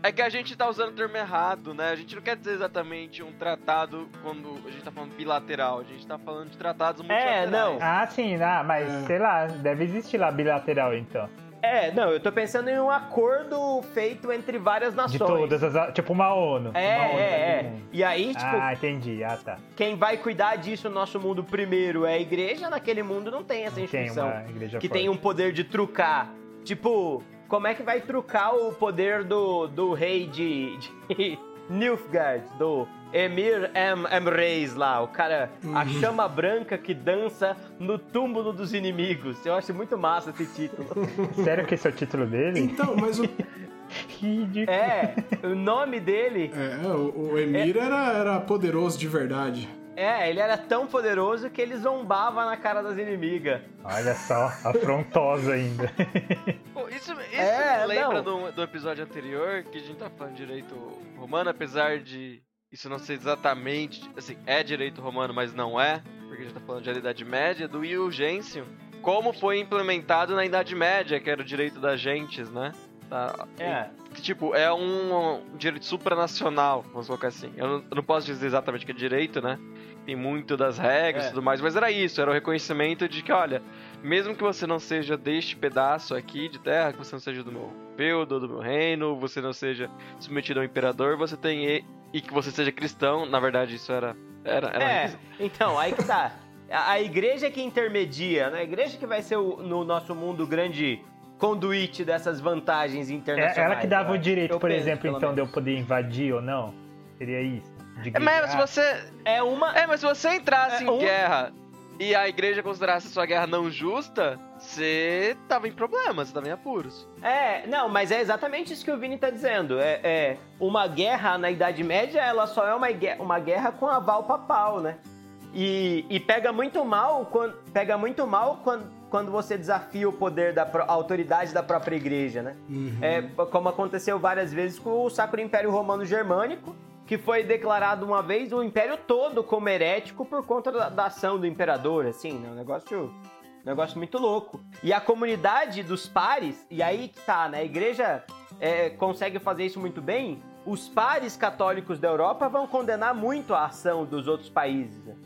É que a gente tá usando o termo errado, né? A gente não quer dizer exatamente um tratado quando a gente tá falando bilateral. A gente tá falando de tratados multilaterais.
não.
Ah, sim, ah, mas
É.
sei lá, deve existir lá bilateral então.
É, não, eu tô pensando em um acordo feito entre várias nações.
De todas as. Tipo uma ONU.
É,
uma ONU
é, é. E aí, tipo,
Ah, entendi. Ah, tá.
quem vai cuidar disso no nosso mundo primeiro é a igreja, naquele mundo não tem essa
Tem
instituição.
uma igreja
que
forte.
tem um poder de trucar. Tipo, como é que vai trucar o poder do, do rei de, de Nilfgaard, do Emir Em, Emreis lá, o cara, a chama branca que dança no túmulo dos inimigos. Eu acho muito massa esse título.
Sério que esse é o título dele?
Então, mas o,
Ridículo.
É, o nome dele,
é, o, o Emir era, era poderoso de verdade.
É, ele era tão poderoso que ele zombava na cara das inimigas.
Olha só, afrontoso ainda.
Pô, isso isso
É,
me lembra do, do episódio anterior, que a gente tá falando de direito romano, apesar de isso não ser exatamente. Assim, é direito romano, mas não é, porque a gente tá falando de Idade Média, do Iugêncio. Como foi implementado na Idade Média, que era o direito das gentes, né? Tá,
É.
que, tipo, é um direito supranacional, vamos colocar assim. Eu não, eu não posso dizer exatamente que é direito, né? Tem muito das regras e
É.
tudo mais, mas era isso, era o reconhecimento de que, olha, mesmo que você não seja deste pedaço aqui de terra, que você não seja do meu feudo, do meu reino, você não seja submetido ao imperador, você tem e, e que você seja cristão, na verdade isso era era, era
É, então, aí que tá. A, a igreja que intermedia, né? A igreja que vai ser o- no nosso mundo o grande conduíte dessas vantagens
É
internacionais.
ela que dava o
acho.
direito,
Eu
por
penso,
exemplo, então, de eu
menos.
poder invadir ou não? Seria isso? De
É, mas se você
É uma.
É, mas se você entrasse
É,
em
um-
guerra e a igreja considerasse a sua guerra não justa, você tava em problemas, você tava em apuros.
É, não, mas é exatamente isso que o Vini tá dizendo. É, é, uma guerra na Idade Média, ela só é uma, uma guerra com aval papal, né? E, e pega muito mal quando pega muito mal quando, quando você desafia o poder da a autoridade da própria igreja, né? É como aconteceu várias vezes com o Sacro Império Romano Germânico, que foi declarado uma vez o império todo como herético por conta da, da ação do imperador, assim, né? Um negócio negócio muito louco. E a comunidade dos pares, e aí que tá, né? A igreja é, consegue fazer isso muito bem. Os pares católicos da Europa vão condenar muito a ação dos outros países. né?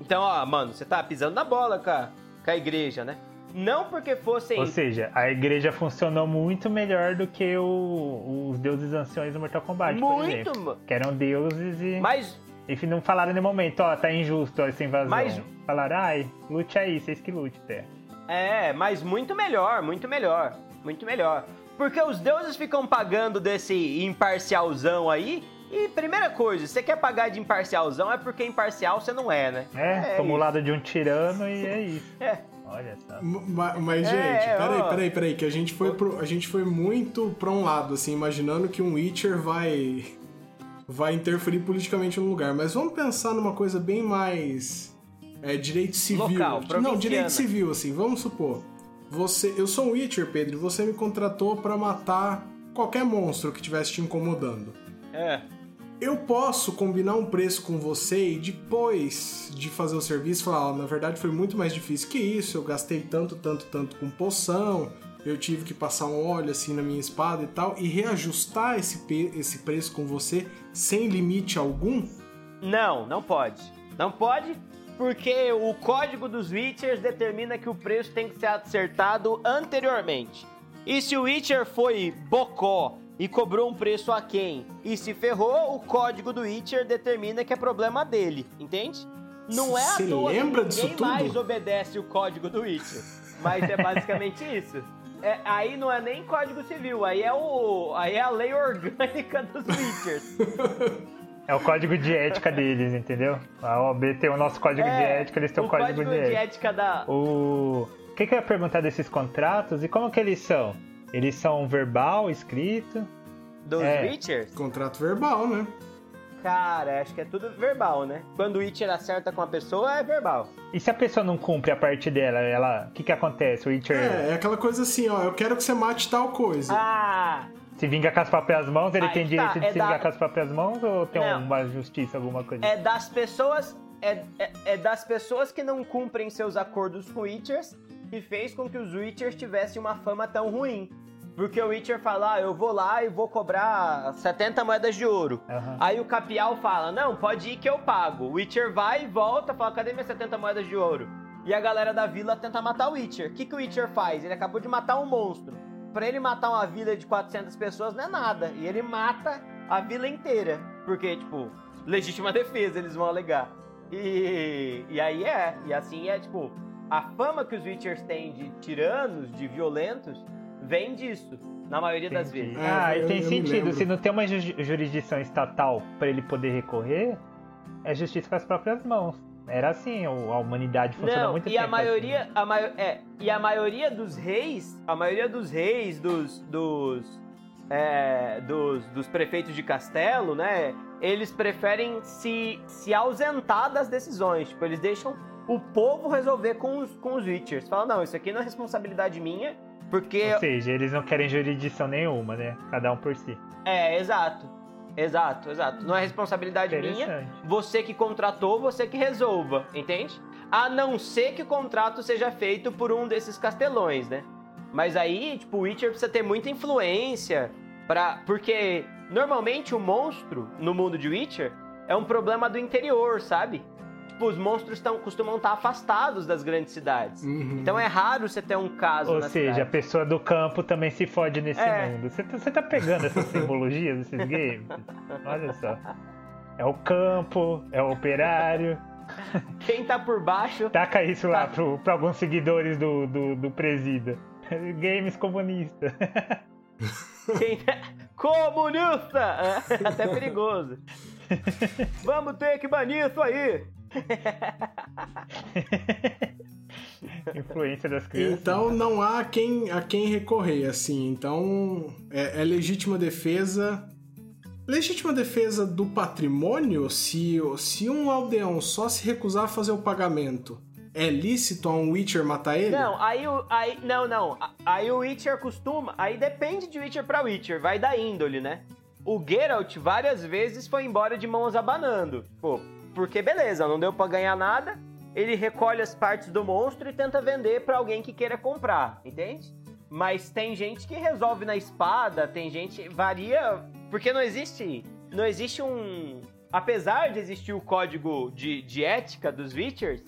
Então, ó, mano, você tá pisando na bola com a, com a igreja, né? Não porque fossem.
Ou seja, a igreja funcionou muito melhor do que o- os deuses anciões do Mortal Kombat,
muito.
exemplo. Que eram deuses e,
Mas
e não falaram no momento, ó, tá injusto essa invasão.
Mas-
Falaram, ai, lute aí, vocês que lute, Terra.
É, mas muito melhor, muito melhor, muito melhor. Porque os deuses ficam pagando desse imparcialzão aí. E primeira coisa, você quer pagar de imparcialzão é porque imparcial você não é, né?
É, tomou o lado de um tirano e é isso.
É.
Olha só.
Ma- Mas,
É,
gente, peraí,
ó.
peraí, peraí, que a gente foi pro, a gente foi muito pra um lado, assim, imaginando que um Witcher vai vai interferir politicamente no lugar, mas vamos pensar numa coisa bem mais é, direito civil.
Local,
Não, direito civil, assim, vamos supor. Você, eu sou um Witcher, Pedro, e você me contratou pra matar qualquer monstro que estivesse te incomodando.
É.
Eu posso combinar um preço com você e depois de fazer o serviço falar, na verdade foi muito mais difícil que isso, eu gastei tanto, tanto, tanto com poção, eu tive que passar um óleo assim na minha espada e tal, e reajustar esse, esse preço com você sem limite algum?
Não, não pode. Não pode, porque o código dos Witchers determina que o preço tem que ser acertado anteriormente. E se o Witcher foi bocó e cobrou um preço a quem e se ferrou, o código do Witcher determina que é problema dele, entende? Não é
Você
à toa
lembra
que
disso
ninguém
tudo?
mais obedece o código do Witcher. Mas é basicamente isso. É, aí não é nem código civil, aí é o, aí é a lei orgânica dos Witchers.
É o código de ética deles, entendeu? A OAB tem o nosso código de
É,
ética, eles têm o,
o
código, de ética.
ética da,
O o que, que eu ia perguntar desses contratos e como que eles são? Eles são verbal, escrito?
dos
É.
Witchers?
Contrato verbal, né?
Cara, acho que é tudo verbal, né? Quando o Witcher acerta com a pessoa, é verbal.
E se a pessoa não cumpre a parte dela, ela, o que que acontece? O Witcher
É, é aquela coisa assim, ó, eu quero que você mate tal coisa.
Ah!
se vinga com as próprias mãos, ele
Aí
tem
tá,
direito de
é
se
da-
vingar com as próprias mãos ou tem
Não.
uma justiça, alguma coisa?
É das pessoas. É, é, é das pessoas que não cumprem seus acordos com Witchers que fez com que os Witchers tivessem uma fama tão ruim. Porque o Witcher fala, ah, eu vou lá e vou cobrar 70 moedas de ouro.
Aham.
Aí o Capial fala, não, pode ir que eu pago. O Witcher vai e volta, fala, cadê minhas 70 moedas de ouro? E a galera da vila tenta matar o Witcher. O que, que o Witcher faz? Ele acabou de matar um monstro. Pra ele matar uma vila de 400 pessoas não é nada. E ele mata a vila inteira. Porque, tipo, legítima defesa eles vão alegar. E, e aí é. E assim é, tipo, a fama que os Witchers têm de tiranos, de violentos, vem disso. Na maioria das
Entendi.
vezes.
É,
ah, e
eu-
tem sentido. Se não tem uma ju- jurisdição estatal pra ele poder recorrer, é justiça com as próprias mãos. Era assim, a humanidade funciona
Não,
muito
e
tempo.
a maioria,
assim.
a maio, é, e a maioria dos reis, a maioria dos reis, dos, dos, é, dos, dos prefeitos de castelo, né, eles preferem se, se ausentar das decisões, tipo, eles deixam o povo resolver com os, com os Witchers. Falam, não, isso aqui não é responsabilidade minha, porque...
Ou seja, eles não querem jurisdição nenhuma, né? Cada um por si.
É, exato, exato, exato. Não é responsabilidade minha, você que contratou, você que resolva, entende? A não ser que o contrato seja feito por um desses castelões, né? Mas aí, tipo, o Witcher precisa ter muita influência para porque normalmente o monstro no mundo de Witcher é um problema do interior, sabe? Os monstros tão, costumam estar afastados das grandes cidades.
Uhum.
Então é raro você ter um caso
Ou seja, a
cidade.
pessoa do campo também se fode nesse
É.
mundo. Você tá, você tá pegando essas simbologias desses games? Olha só. É o campo, é o operário.
Quem tá por baixo
Taca isso lá
Tá.
pro, pra alguns seguidores do, do, do presida. Games comunista.
Quem é comunista! É até perigoso. Vamos ter que banir isso aí!
Influência das crianças.
Então não há quem, a quem recorrer, assim. Então é, é legítima defesa. Legítima defesa do patrimônio, se, se um aldeão só se recusar a fazer o pagamento, é lícito a um Witcher matar ele?
Não, aí o. Aí, não, não. Aí o Witcher costuma. Aí depende de Witcher pra Witcher, vai da índole, né? O Geralt várias vezes foi embora de mãos abanando. Pô, porque beleza, não deu pra ganhar nada. Ele recolhe as partes do monstro e tenta vender pra alguém que queira comprar, entende? Mas tem gente que resolve na espada, tem gente. Varia. Porque não existe. Não existe um. Apesar de existir o código de, de ética dos Witchers,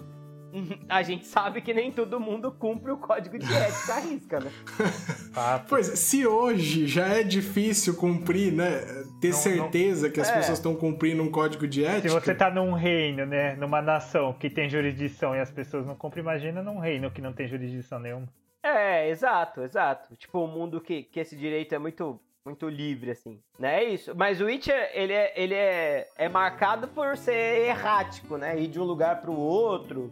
a gente sabe que nem todo mundo cumpre o código de ética à risca, né?
Pois é, se hoje já é difícil cumprir, né? Ter
Não,
certeza que as
É.
pessoas estão cumprindo um código de
Se
ética.
você tá num reino, né? Numa nação que tem jurisdição e as pessoas não cumprem, imagina num reino que não tem jurisdição nenhuma.
É, exato, exato. Tipo, um mundo que, que esse direito é muito, muito livre, assim. Né? É isso. Mas o Witcher, ele, é, ele é, é marcado por ser errático, né? Ir de um lugar pro outro.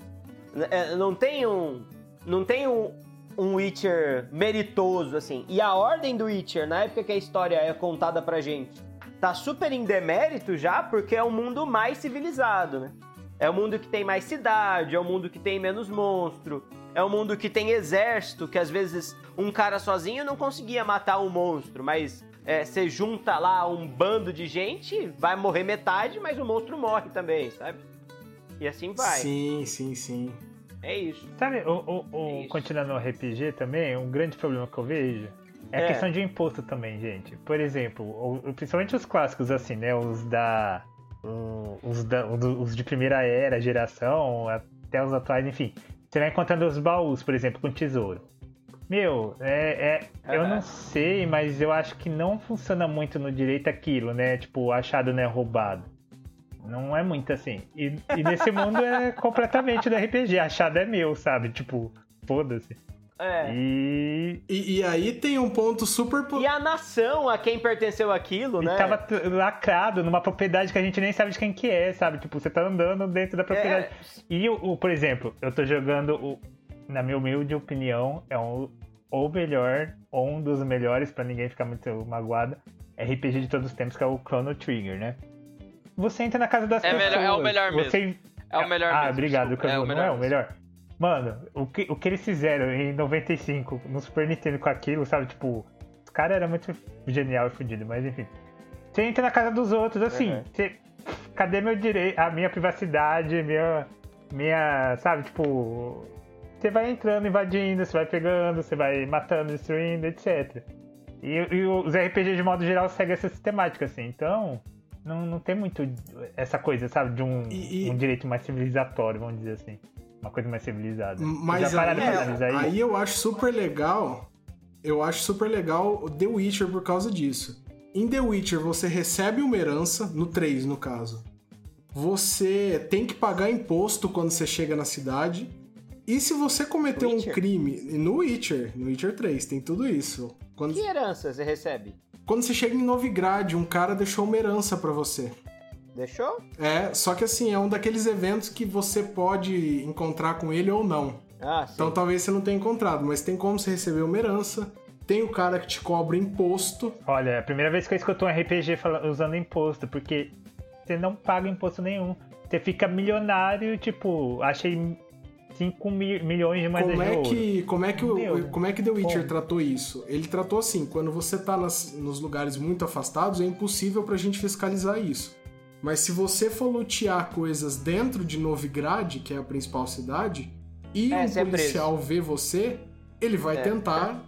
É, Não tem um. Não tem um, um Witcher meritoso, assim. E a ordem do Witcher, na época que a história é contada pra gente, tá super em demérito já, porque é um mundo mais civilizado, né? É um mundo que tem mais cidade, é um mundo que tem menos monstro, é um mundo que tem exército, que às vezes um cara sozinho não conseguia matar um monstro, mas é, você junta lá um bando de gente, vai morrer metade, mas o monstro morre também, sabe? E assim vai.
Sim, sim, sim.
É isso.
Sabe, o, o, o-
É
continuando no RPG também, um grande problema que eu vejo é a
É.
questão de imposto também, gente. Por exemplo, o- principalmente os clássicos, assim, né? Os da. o- Os, da, o os de primeira era, geração, até os atuais, enfim. Você vai encontrando os baús, por exemplo, com tesouro. Meu, é, é- eu não sei, mas eu acho que não funciona muito no direito aquilo, né? Tipo, achado não é roubado. Não é muito assim. E, e nesse mundo é completamente do RPG. Achado é meu, sabe? Tipo, foda-se.
É.
E,
E, e aí tem um ponto super.
E a nação a quem pertenceu aquilo,
e
né?
tava lacrado numa propriedade que a gente nem sabe de quem que é, sabe? Tipo, você tá andando dentro da propriedade.
É,
E, o, o- por exemplo, eu tô jogando, o, na minha humilde opinião, é um, ou melhor, ou um dos melhores, pra ninguém ficar muito magoado, RPG de todos os tempos, que é o Chrono Trigger, né? Você entra na casa das
É
pessoas.
melhor- é o melhor mesmo.
você...
É o melhor
Ah,
mesmo,
obrigado,
desculpa, é o
Não
melhor
é o melhor? Mano, o que, o que eles fizeram em 95 no Super Nintendo com aquilo, sabe? Tipo, os caras eram muito genial e fudido, mas enfim. Você entra na casa dos outros, assim,
Uhum.
você- cadê meu direito, a minha privacidade, minha, minha, sabe, tipo, você vai entrando, invadindo, você vai pegando, você vai matando, destruindo, etc. E, e os RPG de modo geral seguem essa sistemática, assim, então não, não tem muito essa coisa, sabe, de um,
E- e-
um direito mais civilizatório, vamos dizer assim. Uma coisa mais civilizada.
Mas aí,
analisar isso?
aí eu acho super legal. Eu acho super legal o The Witcher por causa disso. Em The Witcher você recebe uma herança, no 3 no caso. Você tem que pagar imposto quando você chega na cidade. E se você cometer um crime. No Witcher, no Witcher 3, tem tudo isso. Quando,
Que herança você recebe?
Quando você chega em Novigrad, um cara deixou uma herança pra você.
Deixou?
É, só que assim, é um daqueles eventos que você pode encontrar com ele ou não.
Ah, sim.
Então talvez você não tenha encontrado, mas tem como você receber uma herança. Tem o cara que te cobra imposto.
Olha, é a primeira vez que eu escuto um RPG usando imposto, porque você não paga imposto nenhum. Você fica milionário, tipo, achei 5 mi- milhões de moedas
Como
de
é,
ouro.
que, como, é que o, como é que The Witcher
como?
tratou isso? Ele tratou assim: quando você tá nas- nos lugares muito afastados, é impossível pra gente fiscalizar isso. Mas se você for lutear coisas dentro de Novigrad, que é a principal cidade, e
É,
um
é
policial ver você, ele vai
É,
tentar.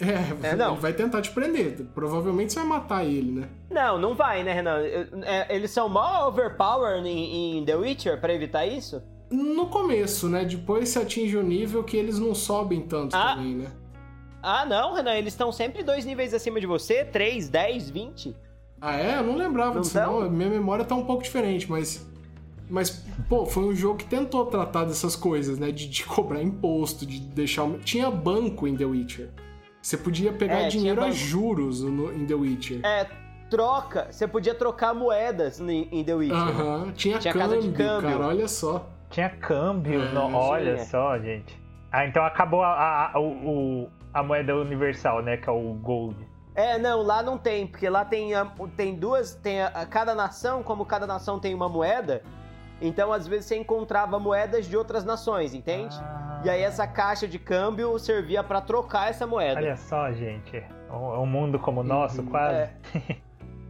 É,
É, não.
ele vai tentar te prender. Provavelmente você vai matar ele, né?
Não, não vai, né, Renan? É, Eles são mó overpower em, em The Witcher pra evitar isso?
No começo, né? Depois você atinge o nível que eles não sobem tanto
Ah.
também, né?
Ah, não, Renan, eles estão sempre dois níveis acima de você, 3, 10, 20.
Ah, é? Eu não lembrava
Não
disso,
tão?
não. Minha memória tá um pouco diferente, mas. Mas, pô, foi um jogo que tentou tratar dessas coisas, né? De, de cobrar imposto, de deixar. um- Tinha banco em The Witcher. Você podia pegar
É, tinha
dinheiro a juros no- em The Witcher.
É, troca, você podia trocar moedas em, em The Witcher.
Aham, tinha,
Tinha casa
câmbio,
de câmbio.
cara, olha só.
Tinha câmbio,
É,
no- olha só, gente. Ah, então acabou a, a, o, a moeda universal, né? Que é o gold.
É, não, lá não tem, porque lá tem, tem duas, tem a, cada nação, como cada nação tem uma moeda, então às vezes você encontrava moedas de outras nações, entende?
Ah,
E aí essa caixa de câmbio servia pra trocar essa moeda.
Olha só, gente. Um, um mundo como o nosso,
Uhum.
quase.
É.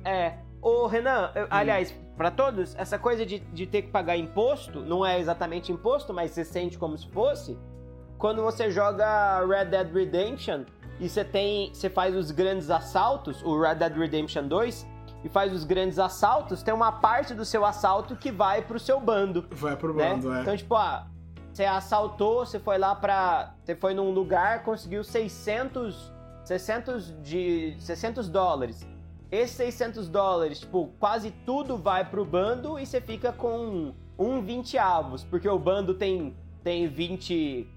É. Ô, Renan, eu- aliás, pra todos, essa coisa de, de ter que pagar imposto, não é exatamente imposto, mas você sente como se fosse. Quando você joga Red Dead Redemption e você tem. Você faz os grandes assaltos, o Red Dead Redemption 2, e faz os grandes assaltos, tem uma parte do seu assalto que vai pro seu bando
Vai pro
né?
bando, é.
Então, tipo, ah, você assaltou, você foi lá pra. Você foi num lugar, conseguiu 600. 600 de. 600 dólares. Esses 600 dólares, tipo, quase tudo vai pro bando e você fica com um 20 avos, porque o bando tem, tem 20.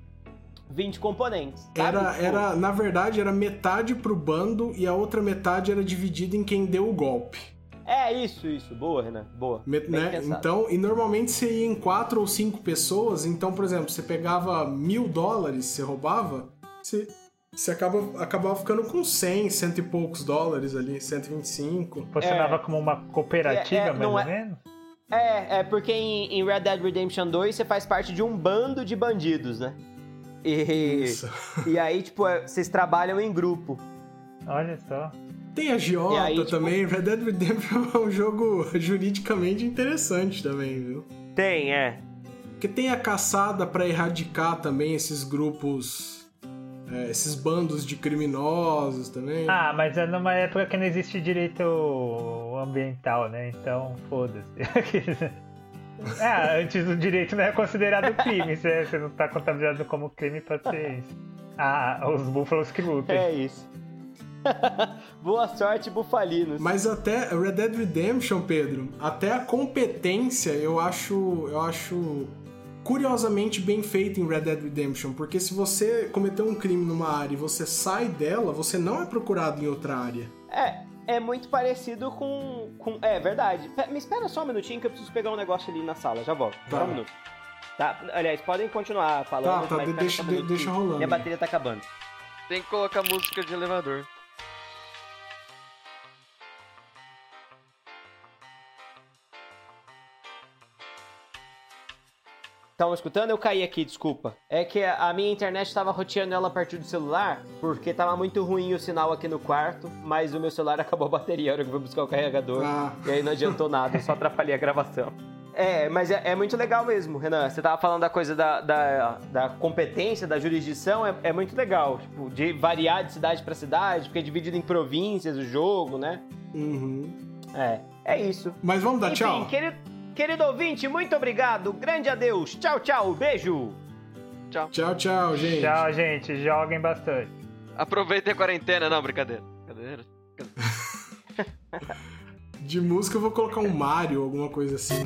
20 componentes. sabe?
Era,
Tipo,
era, na verdade, era metade pro bando e a outra metade era dividida em quem deu o golpe.
É isso, isso. Boa, Renan. Boa.
Né? Então, e normalmente você ia em quatro ou cinco pessoas, então, por exemplo, você pegava mil dólares, você roubava, você, você acaba, acabava ficando com 100, cento e poucos dólares ali, 125.
Funcionava
É.
como uma cooperativa,
É, é,
mais ou
é-
menos?
É, é porque em, em Red Dead Redemption 2 você faz parte de um bando de bandidos, né? E,
Isso.
e aí, tipo, é- vocês trabalham em grupo.
Olha só.
Tem a Giota
aí, tipo-
também. Red Dead Redemption é um jogo juridicamente interessante também, viu?
Tem, é.
Porque tem a caçada pra erradicar também esses grupos, é, esses bandos de criminosos também.
Ah, mas é numa época que não existe direito ambiental, né? Então, foda-se. é, antes o direito não é considerado crime. Se você não tá contabilizado como crime, pode ser isso. Ah, os búfalos que lutem.
É isso. Boa sorte, bufalinos.
Mas até Red Dead Redemption, Pedro, até a competência eu acho, eu acho curiosamente bem feita em Red Dead Redemption, porque se você cometeu um crime numa área e você sai dela, você não é procurado em outra área.
É, é muito parecido com, com. É verdade. Pe- Me espera só um minutinho que eu preciso pegar um negócio ali na sala, já volto.
Tá.
Só um minuto. Tá? Aliás, podem continuar falando.
Tá, tá, de- deixa-
um
de- deixa rolando
Minha bateria tá acabando.
Tem que colocar música de elevador.
Estão escutando? Eu caí aqui, desculpa. É que a minha internet estava roteando ela a partir do celular, porque tava muito ruim o sinal aqui no quarto, mas o meu celular acabou a bateria a hora que eu fui buscar o carregador.
Ah.
E aí não adiantou nada, eu só atrapalhei a gravação. É, mas é, é muito legal mesmo, Renan. Você tava falando da coisa da, da, da competência, da jurisdição, é, é muito legal. Tipo, de variar de cidade pra cidade, porque é dividido em províncias o jogo, né?
Uhum.
É, é isso.
Mas vamos dar
Enfim,
tchau?
Querido, querido ouvinte, muito obrigado. Grande adeus. Tchau, tchau. Beijo.
Tchau, tchau, gente.
Tchau, gente. Joguem bastante.
Aproveitem a quarentena. Não, brincadeira. Brincadeira.
De música eu vou colocar um Mario, alguma coisa assim.